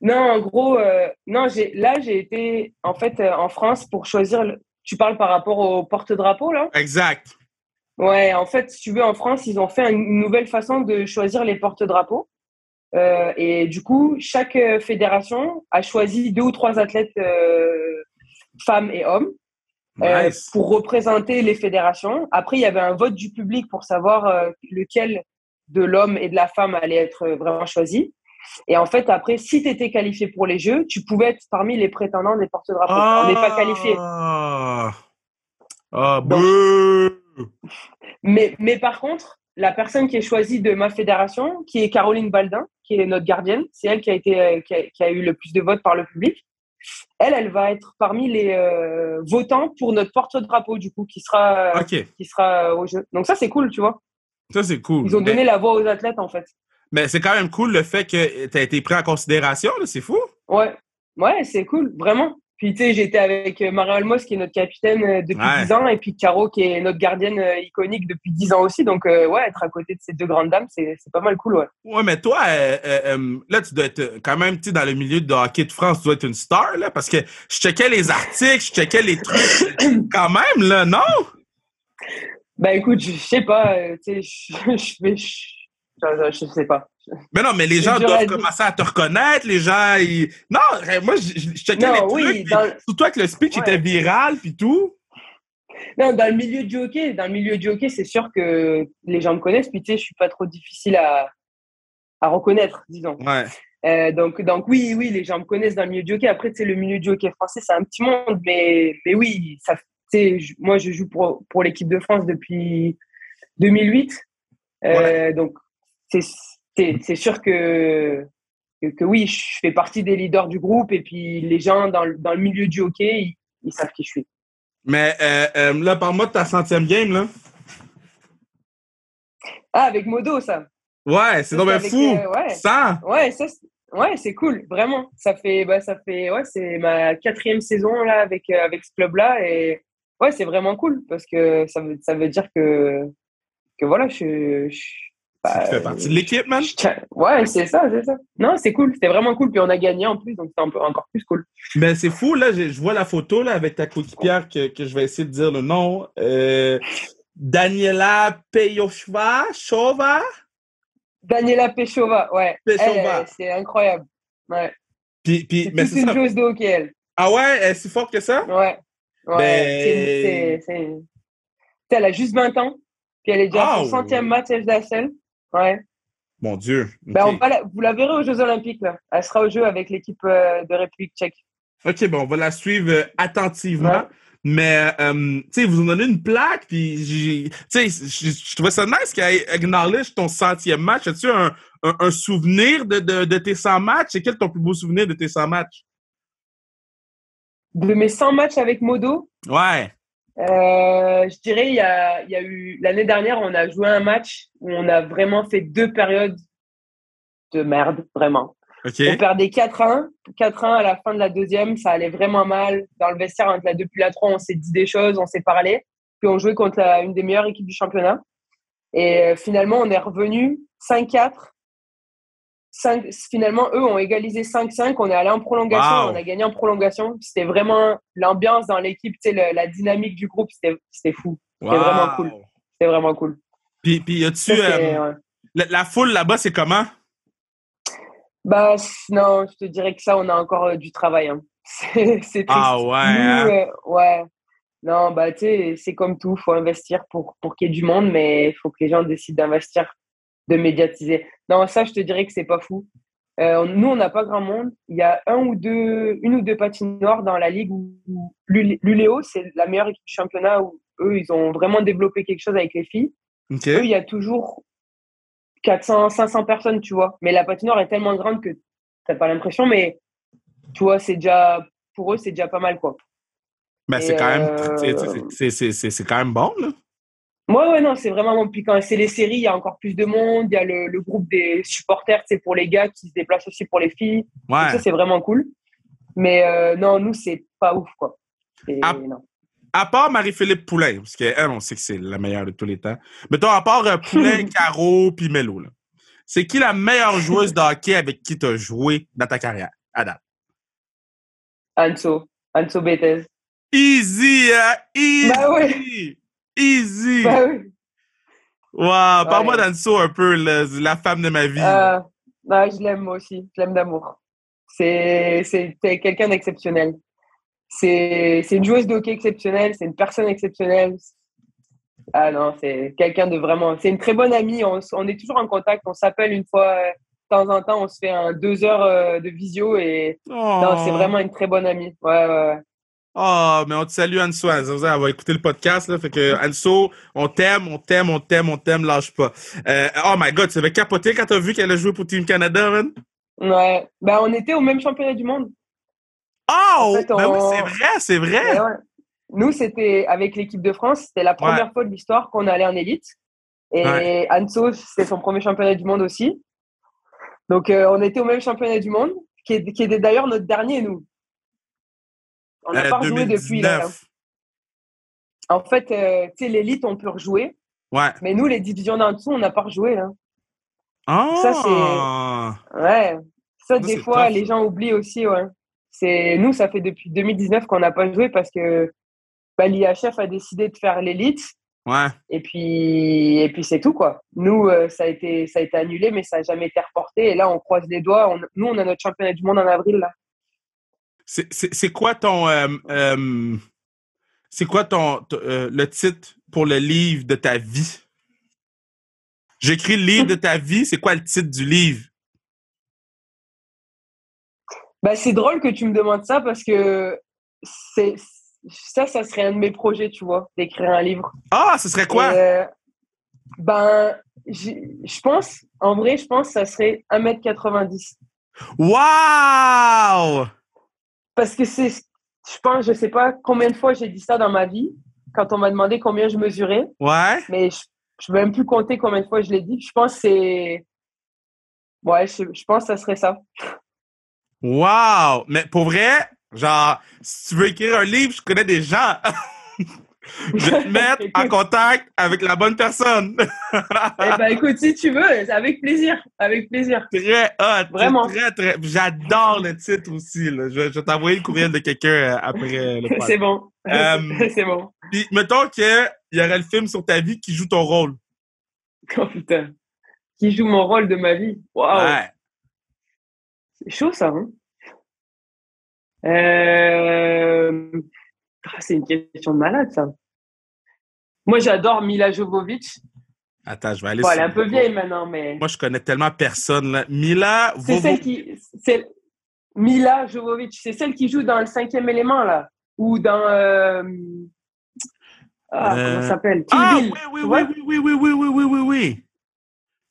Non, en gros, euh, non, j'ai, là, j'ai été en fait euh, en France pour choisir. tu parles par rapport au porte-drapeau, là? Exact. Ouais, en fait, si tu veux, en France, ils ont fait une nouvelle façon de choisir les porte-drapeaux. Euh, et du coup, chaque fédération a choisi deux ou trois athlètes femmes et hommes pour représenter les fédérations. Après, il y avait un vote du public pour savoir lequel de l'homme et de la femme allait être vraiment choisi. Et en fait, après, si tu étais qualifié pour les Jeux, tu pouvais être parmi les prétendants des porte-drapeaux. On n'est pas qualifié. Ah, ah beuh. Mais, mais par contre, la personne qui est choisie de ma fédération, qui est Caroline Baldin, qui est notre gardienne, c'est elle qui a, été, euh, qui a, qui a eu le plus de votes par le public. Elle, elle va être parmi les euh, votants pour notre porte-drapeau, du coup, qui sera, euh, qui sera au jeu. Donc ça, c'est cool, tu vois. Ça, c'est cool. Ils ont Mais- donné la voix aux athlètes, en fait. Mais c'est quand même cool le fait que tu as été pris en considération, c'est fou. Ouais, ouais, c'est cool, vraiment. Puis, tu sais, j'étais avec euh, Marie Almos, qui est notre capitaine euh, depuis Ouais. 10 ans, et puis Caro, qui est notre gardienne euh, iconique depuis 10 ans aussi. Donc, euh, ouais, être à côté de ces deux grandes dames, c'est pas mal cool, ouais. Ouais, mais toi, euh, euh, euh, là, tu dois être quand même, tu dans le milieu de hockey de France, tu dois être une star, là, parce que je checkais les articles, je checkais les trucs, quand même, là, non? Bah, écoute, je sais pas, tu sais, je, je, fais- je, je, je sais pas. Mais non, mais les gens doivent commencer à te reconnaître, les gens, ils... Non, euh, moi, je, je- checkais Non, les oui, dans- surtout avec le speech Ouais. était viral, puis tout. Non, dans le milieu du hockey, dans le milieu du hockey, c'est sûr que les gens me connaissent, puis tu sais, je suis pas trop difficile à, à reconnaître, disons. Ouais. Euh, donc, donc oui, oui, les gens me connaissent dans le milieu du hockey. Après, tu sais, le milieu du hockey français, c'est un petit monde, mais, mais oui, ça, moi, je joue pour, pour l'équipe de France depuis 2008. Euh, Donc, c'est sûr que, que, que oui, je fais partie des leaders du groupe, et puis les gens dans, le- dans le milieu du hockey, ils, ils savent qui je suis. Mais euh, euh, là, parle-moi de ta centième game, là. Ah, avec Modo, ça. Ouais, c'est Ça, donc fou. euh, ouais. 100. Ouais, ça, ouais, c'est cool, vraiment. Ça fait, bah, ça fait, ouais, c'est ma quatrième saison là avec euh, avec ce club-là et ouais, c'est vraiment cool parce que ça veut, ça veut dire que que voilà, je, je bah, tu fais partie de l'équipe, man? ouais, c'est ça, c'est ça. Non, c'est cool, c'était vraiment cool. Puis on a gagné en plus, donc c'est un peu encore plus cool. Mais c'est fou, là, je, vois la photo là, avec ta coéquipière que, que je vais essayer de dire le nom. Euh, Daniela Peyoshva, Chova? Daniela Pechova, ouais, Pechova. Euh, c'est incroyable. Ouais, Puis, puis, c'est mais c'est une joueuse de hockey, elle. Ah ouais, elle est si forte que ça? Ouais. Ouais. Ben- c'est- Elle a juste 20 ans. Puis elle est déjà à Ah, son centième match FDSL. Ouais. Mon Dieu. Ben, on va la- vous la verrez aux Jeux Olympiques. Là. Elle sera au jeu avec l'équipe euh, de République tchèque. OK, bon, on va la suivre euh, attentivement. Ouais. Mais, euh, tu sais, vous ont donné une plaque, puis j'ai- tu sais, je trouvais ça nice qu'elle acknowledge ton centième match. As-tu un, un, un souvenir de, de, de tes 100 matchs? C'est quel ton plus beau souvenir de tes 100 matchs? De mes 100 matchs avec Modo, Ouais. Euh, je dirais il y a, il y a eu l'année dernière, on a joué un match où on a vraiment fait deux périodes de merde, vraiment. OK. On perdait 4-1. 4-1 à la fin de la deuxième, ça allait vraiment mal. Dans le vestiaire, entre la 2 puis la 3, on s'est dit des choses, on s'est parlé. Puis on jouait contre la- une des meilleures équipes du championnat. Et euh, finalement, on est revenu 5-4. 5, finalement, eux ont égalisé 5-5. On est allé en prolongation. Wow. On a gagné en prolongation. C'était vraiment l'ambiance dans l'équipe, le- la dynamique du groupe. C'était fou. C'était Wow. vraiment cool. C'était vraiment cool. Puis, puis. Ça, c'est, euh, ouais. la, la foule là-bas, c'est comment? Bah non, je te dirais que ça, on a encore euh, du travail. hein. C'est c'est triste. Ah ouais, hein? Nous, euh, ouais. Non, bah tu sais, c'est comme tout, faut investir pour, pour qu'il y ait du monde, mais il faut que les gens décident d'investir, de médiatiser. Non, ça, je te dirais que c'est pas fou. Euh, nous, on n'a pas grand monde. Il y a un ou deux, une ou deux patinoires dans la ligue où, où l'U- l'Uléo, c'est la meilleure équipe du championnat où eux, ils ont vraiment développé quelque chose avec les filles. Eux, il y a toujours 400, 500 personnes, tu vois. Mais la patinoire est tellement grande que t'as pas l'impression, mais tu vois, c'est déjà, pour eux, c'est déjà pas mal, quoi. Et, c'est quand même... euh, quand même bon, là. Ouais, ouais, non, c'est vraiment bon. Puis quand c'est les séries, il y a encore plus de monde. Il y a le, le groupe des supporters, c'est pour les gars qui se déplacent aussi pour les filles. Donc ça, c'est vraiment cool. Mais euh, non, nous, c'est pas ouf, quoi. Ah. non. À part Marie-Philippe Poulain, parce qu'elle, on sait que c'est la meilleure de tous les temps. Mettons, à part euh, Poulain, Caro, puis Melo. C'est qui la meilleure joueuse de hockey avec qui tu as joué dans ta carrière? À date? Anso, Anso Betez. Easy, hein? Easy! Bah ouais. Easy! Bah oui. Wow, parle-moi d'Anso un peu, la femme de ma vie. Euh, ouais, je l'aime moi aussi. Je l'aime d'amour. C'est quelqu'un d'exceptionnel. C'est une joueuse de hockey exceptionnelle. C'est une personne exceptionnelle. Ah non, c'est quelqu'un de vraiment. C'est une très bonne amie. On, on est toujours en contact. On s'appelle une fois euh, temps en temps, on se fait un deux heures euh, de visio et non, c'est Oh. vraiment une très bonne amie. Ouais, ouais, ouais. Oh, mais on te salue, Anso. Elle va écouter le podcast, là. Fait que, Anso, on t'aime, on t'aime, on t'aime, on t'aime, lâche pas. Euh, oh my god, tu avais capoté quand t'as vu qu'elle a joué pour Team Canada, man? Ouais. Bah, on était au même championnat du monde. Oh! En fait, Ben oui, c'est vrai, c'est vrai. Ouais. Nous, c'était avec l'équipe de France, c'était la première fois de l'histoire qu'on allait en élite. Et Ouais. Anso, c'était son premier championnat du monde aussi. Donc, euh, on était au même championnat du monde, qui, est- qui était d'ailleurs notre dernier, nous. On n'a Euh, pas rejoué depuis. Là. 2019. En fait, euh, tu sais, l'élite, on peut rejouer. Ouais. Mais nous, les divisions d'en dessous, on n'a pas rejoué. Là. Oh! Ça, c'est- Ouais. Ça, des fois, tough. les gens oublient aussi. Ouais. C'est Nous, ça fait depuis 2019 qu'on n'a pas joué parce que bah, l'IHF a décidé de faire l'élite. Ouais. Et puis, et puis c'est tout, quoi. Nous, euh, ça, a été, ça a été annulé, mais ça n'a jamais été reporté. Et là, on croise les doigts. On- nous, on a notre championnat du monde en avril, là. C'est- quoi ton. euh, euh, c'est quoi ton, euh, le titre pour le livre de ta vie? J'écris le livre de ta vie. C'est quoi le titre du livre? Bah, c'est drôle que tu me demandes ça parce que c'est ça, ça serait un de mes projets, tu vois, d'écrire un livre. Ah, ce serait quoi? Euh, ben, je pense, en vrai, je pense que ça serait 1m90. Wow! Parce que c'est, je pense, je sais pas combien de fois j'ai dit ça dans ma vie, quand on m'a demandé combien je mesurais, Ouais? mais je, je peux même plus compter combien de fois je l'ai dit. Je pense que c'est, ouais, je, je pense que ça serait ça. Wow! Mais pour vrai, genre, si tu veux écrire un livre, je connais des gens. je vais te mettre en contact avec la bonne personne. Eh ben, écoute, si tu veux, avec plaisir, avec plaisir. très hot. Vraiment. Très, très. J'adore le titre aussi. Là. Je, vais t'envoyer le courriel de quelqu'un euh, après le. C'est bon, Euh, c'est bon. Puis, mettons qu'il y aurait le film sur ta vie qui joue ton rôle. Oh putain, qui joue mon rôle de ma vie. Waouh. Ouais. C'est chaud ça. Hein Euh, c'est une question de malade ça. Moi j'adore Mila Jovovich. Attends, je vais aller Bon, elle est un peu vieille maintenant, mais Moi, je connais tellement personne. Là. Mila, c'est Vovo- celle qui. Mila Jovovich, c'est celle qui joue dans le cinquième élément là, ou dans. euh, Ah, Euh, comment ça s'appelle? Ah, oui, oui, oui, oui, oui, oui, oui, oui, oui, oui, oui.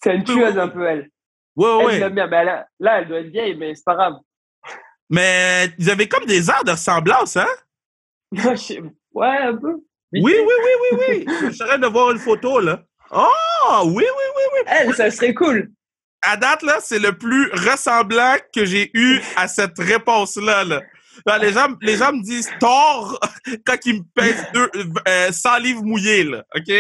C'est une tueuse oui. un peu elle. Oui, Elle, oui. l'aime bien. Ben, là, là, elle doit être vieille, mais c'est pas grave. Mais ils avaient comme des airs de ressemblance, hein? Ouais, un peu. Oui, oui, oui, oui, oui. Serais de voir une photo, là. Oh, oui, oui, oui, oui. Elle, ça serait cool. À date, là, c'est le plus ressemblant que j'ai eu à cette réponse-là, là. Là, les, gens, les gens me disent tort quand ils me pèsent deux, euh, 100 livres mouillés, là. OK?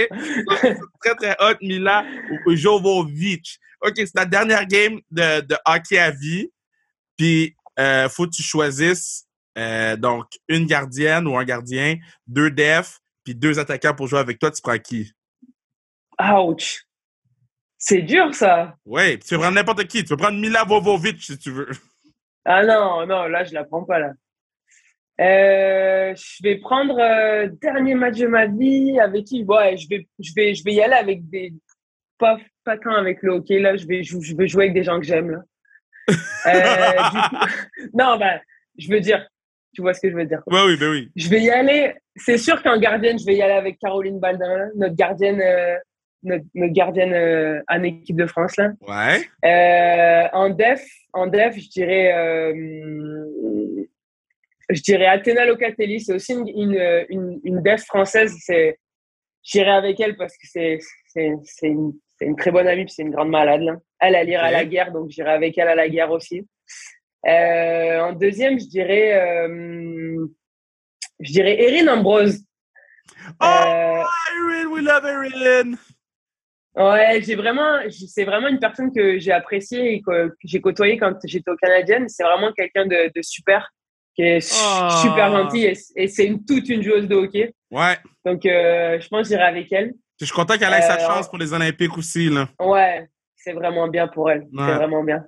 Très, très hot, Mila Jovovic. OK, c'est ta dernière game de, de hockey à vie. Puis, euh, faut que tu choisisses euh, donc une gardienne ou un gardien, deux defs, puis deux attaquants pour jouer avec toi. Tu prends qui? Ouch. C'est dur, ça. Oui, tu peux prendre n'importe qui. Tu peux prendre Mila Vovovic si tu veux. Ah non, non, là, je la prends pas, là. Euh, je vais prendre euh, dernier match de ma vie avec qui? Ouais, je vais, je vais, je vais y aller avec des pas pas tant avec le hockey là. Je vais, je vais jouer avec des gens que j'aime là. Euh, du coup- non, bah, je veux dire, tu vois ce que je veux dire. Oui, oui, ben oui. Je vais y aller. C'est sûr qu'en gardienne, je vais y aller avec Caroline Baldin, notre gardienne, euh, notre, notre gardienne euh, en équipe de France là. Ouais. Euh, en def, en def, je dirais, je dirais Athéna Locatelli. C'est aussi une, une, une, une def française. C'est, j'irai avec elle parce que c'est, c'est, c'est une, très bonne amie puis c'est une grande malade. Là. Elle, elle ira à la guerre, donc j'irai avec elle à la guerre aussi. Euh, en deuxième, je dirais, euh, je dirais Erin Ambrose. Oh, Euh, Erin, we love Erin. Ouais, j'ai vraiment, c'est vraiment une personne que j'ai appréciée et que, j'ai côtoyée quand j'étais au Canadienne. C'est vraiment quelqu'un de, de super, qui est Oh. super gentil et, et c'est une, toute une joueuse de hockey. Ouais. Donc, euh, je pense que j'irai avec elle. Je suis content qu'elle ait sa chance pour les Olympiques aussi, là. Ouais, c'est vraiment bien pour elle. Ouais. C'est vraiment bien.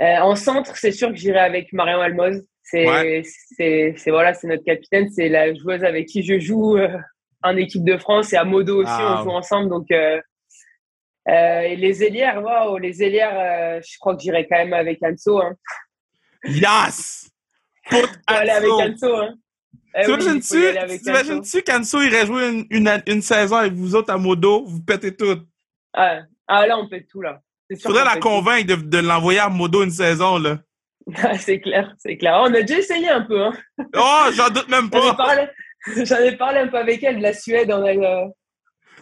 Euh, en centre, c'est sûr que j'irai avec Marion Almoz. C'est, Ouais. voilà, c'est notre capitaine. C'est la joueuse avec qui je joue euh, en équipe de France et à Modo aussi, on joue ensemble. Donc, euh, et les ailières, waouh, les ailières, je crois que j'irai quand même avec Anso. Hein. Yes! Put aller avec Anso. Hein. Eh oui, T'imagines-tu t'imagines-tu qu'Anso irait jouer une, une, une saison avec vous autres à Modo, vous pétez tout? Ah, ah, là, on pète tout, là. Sûr Faudrait la convaincre de, de l'envoyer à Modo une saison, là. C'est clair, c'est clair. On a déjà essayé un peu. Hein. Oh, j'en doute même pas! j'en ai parlé un peu avec elle de la Suède. On a, euh,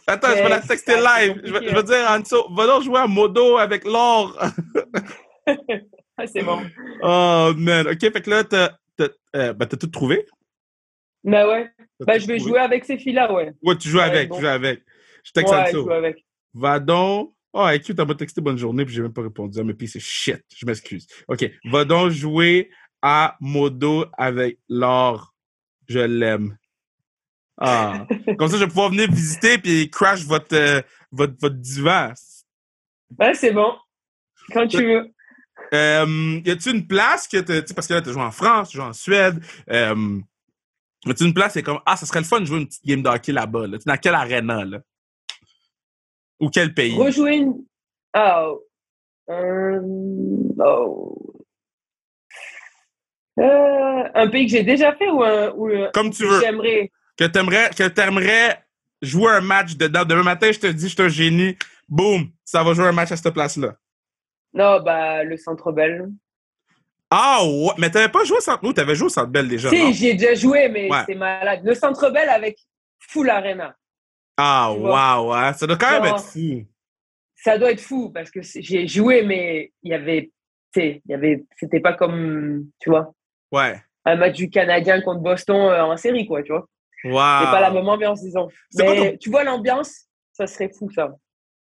Attends, je vais la texter live. Je vais, je hein. vais dire à Anso, va donc jouer à Modo avec l'or. ah, c'est bon. oh, man. OK, fait que là, t'as euh, ben, tout trouvé? Bah ouais. Tout je vais trouvé? jouer avec ces filles-là, ouais. Ouais, tu joues Ouais, avec, bon. tu joues avec. Je texte Ouais, je Anso. joue avec. Va donc. Oh, écoute, t'as m'a texté bonne journée, puis j'ai même pas répondu. Ah, mais puis c'est shit. Je m'excuse. OK. Va donc jouer à Modo avec l'or. Je l'aime. Ah. Comme ça, je vais pouvoir venir visiter puis crash votre, euh, votre, votre divan. Ouais, c'est bon. Quand tu veux. Euh, y a-tu une place que tu parce que là, t'as joué en France, tu joué en Suède. Euh, y a-tu une place, c'est comme, ah, ça serait le fun de jouer une petite game de hockey là-bas, là. Tu Dans quelle arena, là? Ou quel pays? Rejouer une. Ah. euh, oh. Euh, un pays que j'ai déjà fait ou un. Ou un- Comme tu que veux. J'aimerais. Que t'aimerais, que t'aimerais jouer un match dedans. Demain matin, je te dis, je suis un génie. Boum! Ça va jouer un match à cette place-là. Non, bah, le Centre Bell. Ah, ouais. Mais t'avais pas joué au Centre... Nous, t'avais joué au Centre Bell déjà? Si, j'y ai déjà joué, mais Ouais. c'est malade. Le Centre Bell avec Full Arena. Ah, wow, ouais. Ça doit quand même être fou. Ça doit être fou parce que j'ai joué, mais il y avait. Tu sais, il y avait. C'était pas comme. Tu vois? Ouais. Un match du Canadien contre Boston euh, en série, quoi, tu vois? Wow. C'est pas la même ambiance, disons. Mais ton- tu vois l'ambiance, ça serait fou, ça.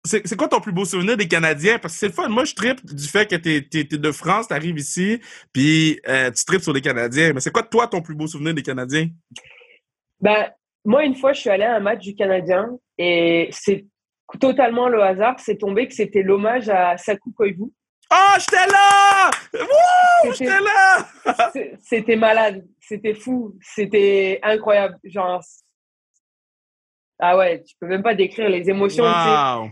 C'est c'est quoi ton plus beau souvenir des Canadiens? Parce que c'est le fun. Moi, je tripe du fait que t'es es, de France, t'arrives ici, puis euh, tu tripes sur les Canadiens. Mais c'est quoi, toi, ton plus beau souvenir des Canadiens? Ben, moi, une fois, je suis allé à un match du Canadien et c'est totalement le hasard. C'est tombé que c'était l'hommage à Saku Koivu. Oh, j'étais là! Wouh! J'étais là! C'était malade, c'était fou, c'était incroyable. Genre, ah ouais, tu peux même pas décrire les émotions. Wow!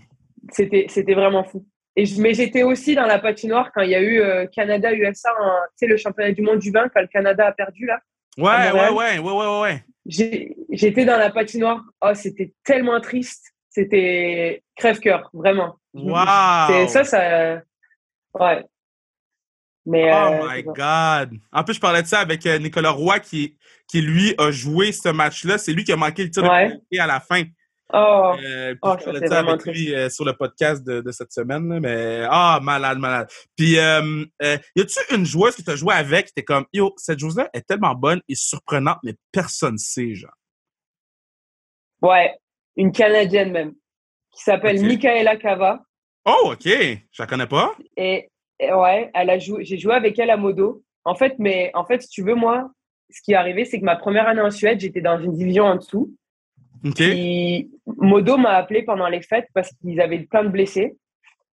C'était, c'était vraiment fou. Et je- mais j'étais aussi dans la patinoire quand il y a eu euh, Canada-USA, tu sais, le championnat du monde du vin, quand le Canada a perdu là. Ouais, ouais, ouais, ouais, ouais, ouais. J'étais dans la patinoire. Oh, c'était tellement triste. C'était crève-cœur, vraiment. Wow! Ça, ça. Ouais. Mais. Oh euh, my. God! En plus, je parlais de ça avec euh, Nicolas Roy qui, qui, lui, a joué ce match-là. C'est lui qui a manqué le tir Ouais. de à la fin. Oh, Euh, puis Oh, je ça, parlais c'est de ça vraiment avec lui euh, sur le podcast de, de cette semaine. là, mais ah, malade, malade. Puis, euh, y a-tu une joueuse que tu as joué avec qui était comme, yo, cette joueuse-là est tellement bonne et surprenante, mais personne sait, genre? ouais. Une Canadienne même. Qui s'appelle Ok. Michaela Cava. Oh, OK. Je la connais pas. Et, et ouais, elle a joué, j'ai joué avec elle à Modo. En fait, mais en fait, si tu veux, moi, ce qui est arrivé, c'est que ma première année en Suède, j'étais dans une division en dessous. Modo m'a appelé pendant les fêtes parce qu'ils avaient plein de blessés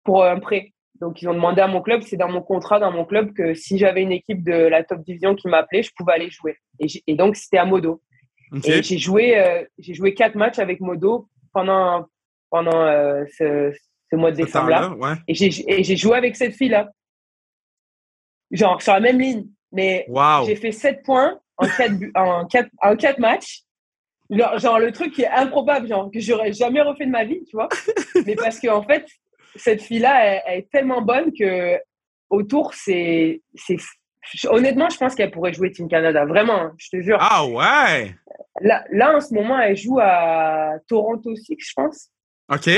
pour un prêt. Donc, ils ont demandé à mon club, c'est dans mon contrat, dans mon club, que si j'avais une équipe de la top division qui m'appelait, je pouvais aller jouer. Et, donc, c'était à Modo. OK. Et j'ai joué, euh, j'ai joué quatre matchs avec Modo pendant, pendant euh, ce, ce mois de Ce décembre-là. ouais. Et j'ai, joué avec cette fille-là. Genre, sur la même ligne. Mais Wow. j'ai fait 7 points en 4, en quatre, en quatre matchs. Genre, genre, le truc qui est improbable, genre, que j'aurais jamais refait de ma vie, tu vois. Mais parce qu'en en fait, cette fille-là, elle, elle est tellement bonne que autour, c'est. c'est Honnêtement, je pense qu'elle pourrait jouer Team Canada. Vraiment, hein, je te jure. Ah, ouais. Là, là, en ce moment, elle joue à Toronto Six, je pense. OK.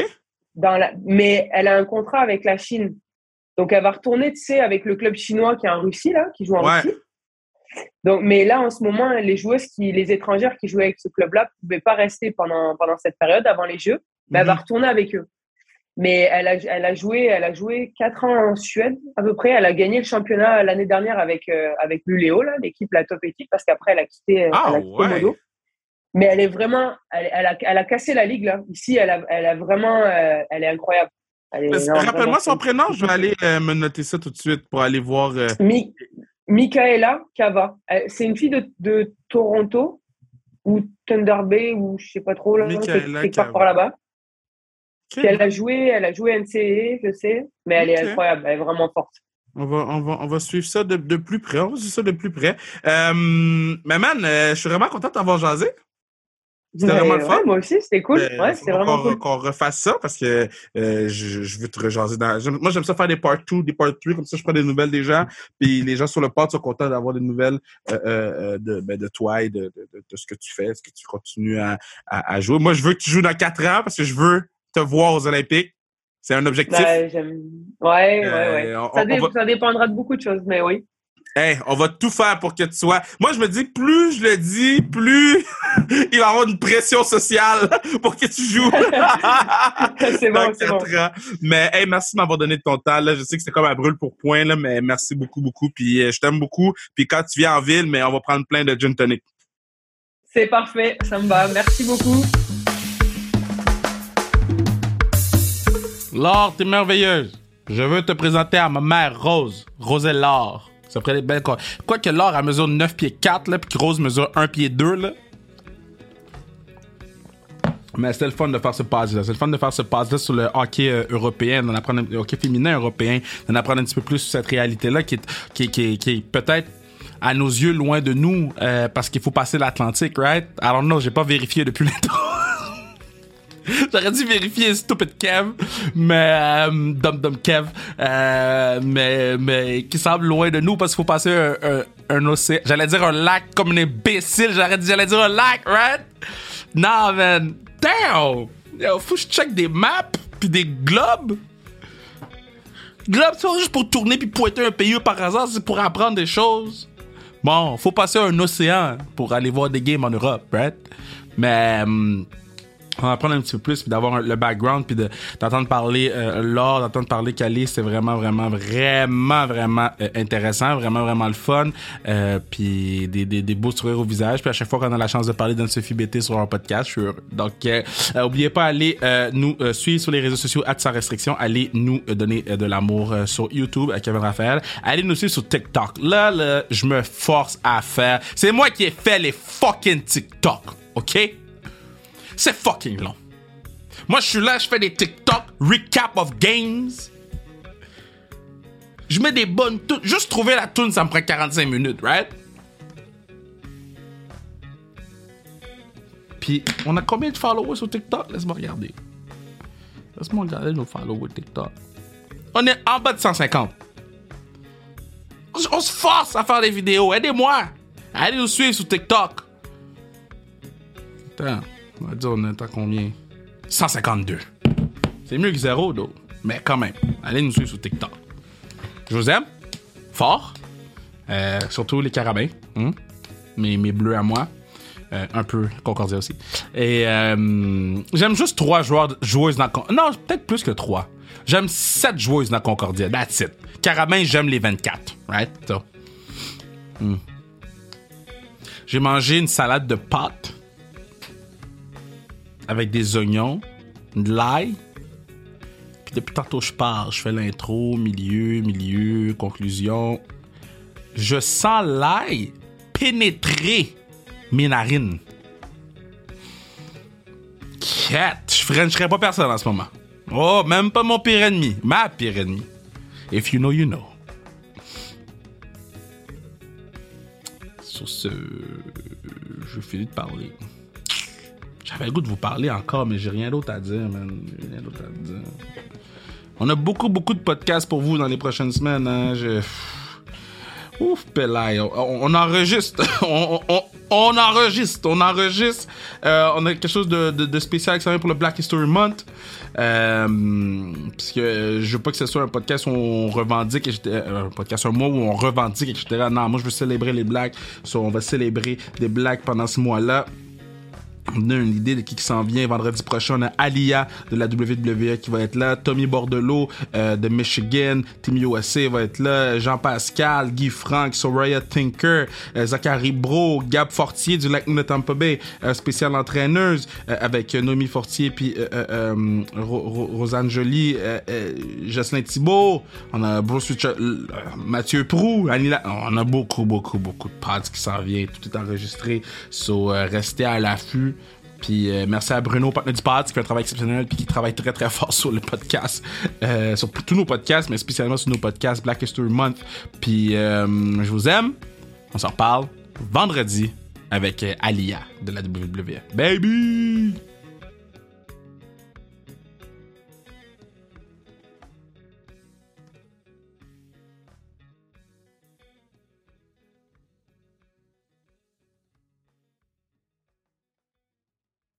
Dans la... Mais elle a un contrat avec la Chine. Donc, elle va retourner, tu sais, avec le club chinois qui est en Russie, là, qui joue en Ouais. Russie. Donc, mais là, en ce moment, les joueuses, qui, les étrangères qui jouaient avec ce club-là ne pouvaient pas rester pendant, pendant cette période, avant les Jeux. Mais elle va retourner avec eux. Mais elle a, elle a joué, elle a joué quatre ans en Suède, à peu près. Elle a gagné le championnat l'année dernière avec, euh, avec Luleå, là, l'équipe, la top équipe, parce qu'après, elle a quitté, Ah, elle a quitté ouais. Modo. Mais elle est vraiment, elle, elle a, elle a cassé la ligue, là. Ici, elle a, elle a vraiment, euh, elle est incroyable. Rappelle-moi son prénom. Je vais aller euh, me noter ça tout de suite pour aller voir. euh, Mi- Michaela Cava. Elle- C'est une fille de, de Toronto ou Thunder Bay ou je sais pas trop là, quelque part par là-bas. elle a joué, elle a joué NCAA, je sais, mais elle est incroyable, elle est vraiment forte. On va, on va, on va suivre ça de, de, plus près. On va suivre ça de plus près. Euh, mais man, euh, je suis vraiment content d'avoir jasé. C'était vraiment le fun. moi aussi, c'était cool. Ben, ouais, c'est vraiment cool. Qu'on refasse ça parce que euh, je, je, veux te rejaser dans. Moi, j'aime ça faire des part 2, des part 3, comme ça, je prends des nouvelles des gens. Puis les gens sur le pod sont contents d'avoir des nouvelles euh, euh, de, ben, de toi et de, de, de, ce que tu fais, ce que tu continues à, à, à, jouer? Moi, je veux que tu joues dans quatre ans parce que je veux te voir aux Olympiques. C'est un objectif. Ben, ouais, ouais, ouais. ça, ça dépendra de beaucoup de choses, mais oui. Hey, on va tout faire pour que tu sois. Moi, je me dis, plus je le dis, plus il va y avoir une pression sociale pour que tu joues. c'est bon, c'est bon. Mais hey, merci de m'avoir donné de ton temps. Là. Je sais que c'était comme un brûle pour point, là, mais merci beaucoup, beaucoup. Puis euh, je t'aime beaucoup. Puis quand tu viens en ville, mais on va prendre plein de gin tonic. C'est parfait, ça me va. Merci beaucoup. Laure, t'es merveilleuse. Je veux te présenter à ma mère Rose, Roselle Laure. Ça ferait des belles quoi. que Laure, elle mesure 9 pieds 4, là, puis Rose mesure 1 pied 2, là. Mais c'était le fun de faire ce pass-là. C'est le fun de faire ce pass-là sur le hockey euh, européen, d'en apprendre, le hockey féminin européen, d'en apprendre un petit peu plus sur cette réalité-là qui est, qui, qui est peut-être à nos yeux loin de nous euh, parce qu'il faut passer l'Atlantique, right? Alors non, j'ai pas vérifié depuis longtemps. J'aurais dû vérifier Stupid Kev, mais euh, Dum Dum Kev, euh, mais mais qui semble loin de nous parce qu'il faut passer un, un, océan. J'allais dire un lac comme un imbécile. J'allais dire un lac, right? Non, man. Damn. Yo, faut que je check des maps puis des globes. Globes, c'est juste pour tourner puis pointer un pays par hasard, c'est pour apprendre des choses. Bon, faut passer un océan pour aller voir des games en Europe, right? Mais hum, on va apprendre un petit peu plus, puis d'avoir le background, puis d'entendre parler euh, Laure, d'entendre parler Cali, c'est vraiment, vraiment, vraiment, vraiment euh, intéressant, vraiment, vraiment le fun, euh, puis des, des, des beaux sourires au visage, puis à chaque fois qu'on a la chance de parler d'Anne-Sophie BT sur un podcast, je suis. Donc, euh, oubliez pas aller nous suivre sur les réseaux sociaux, sans restriction, allez nous donner de l'amour sur YouTube à Kevin Raphaël, allez nous suivre sur TikTok. Là, là, je me force à faire, c'est moi qui ai fait les fucking TikTok, ok? C'est fucking long. Moi, je suis là, je fais des TikTok, recap of games. Je mets des bonnes tunes. Juste trouver la tune, ça me prend 45 minutes, right? Puis, on a combien de followers sur TikTok? Laisse-moi regarder. Laisse-moi regarder nos followers TikTok. On est en bas de 150. On se force à faire des vidéos. Aidez-moi. Allez nous suivre sur TikTok. Attends. On va dire, on est à combien? 152. C'est mieux que zéro, d'autres. Mais quand même, allez nous suivre sur TikTok. Je vous aime. Fort. Euh, surtout les carabins. Hein? Mes, bleus à moi. Euh, un peu Concordia aussi. Et euh, j'aime juste trois joueurs, joueuses dans Non, peut-être plus que trois. J'aime sept joueuses dans Concordia. That's it. Carabin, j'aime les 24. Right? Hmm. J'ai mangé une salade de pâtes avec des oignons, de l'ail. Puis depuis tantôt, je parle. Je fais l'intro, milieu, milieu, conclusion. Je sens l'ail pénétrer mes narines. Quête! Je frencherais pas personne en ce moment. Oh, même pas mon pire ennemi. Ma pire ennemi. If you know, you know. Sur ce, je finis de parler. J'avais le goût de vous parler encore, mais j'ai rien d'autre à dire, man. Rien d'autre à dire. On a beaucoup, beaucoup de podcasts pour vous dans les prochaines semaines. Hein. Ouf, Pelay. On, enregistre. on, enregistre. On enregistre. Euh, on a quelque chose de, spécial qui pour le Black History Month. Euh, parce que je veux pas que ce soit un podcast où on revendique, euh, un podcast un mois où on revendique, etc. Non, moi je veux célébrer les Blacks. on va célébrer des Blacks pendant ce mois-là. On a une idée de qui, qui s'en vient. Vendredi prochain, on a Alia de la WWE qui va être là. Tommy Bordelot euh, de Michigan. Team USA va être là. Jean-Pascal, Guy Frank, Soraya Tinker, euh, Zachary Bro, Gab Fortier du Lac de Tampa Bay, euh, spécial entraîneuse avec Nomi Fortier puis Rosanne Jolie, Jocelyn Thibault. On a Bruce Richard, Mathieu Prou, On a beaucoup, beaucoup, beaucoup de pods qui s'en viennent. Tout est enregistré. So, restez à l'affût. Puis euh, merci à Bruno, partenaire du pod, qui fait un travail exceptionnel puis qui travaille très très fort sur le podcast, euh, sur tous nos podcasts, mais spécialement sur nos podcasts Black History Month. Puis euh, je vous aime. On s'en reparle vendredi avec Alia de la WWE. Baby!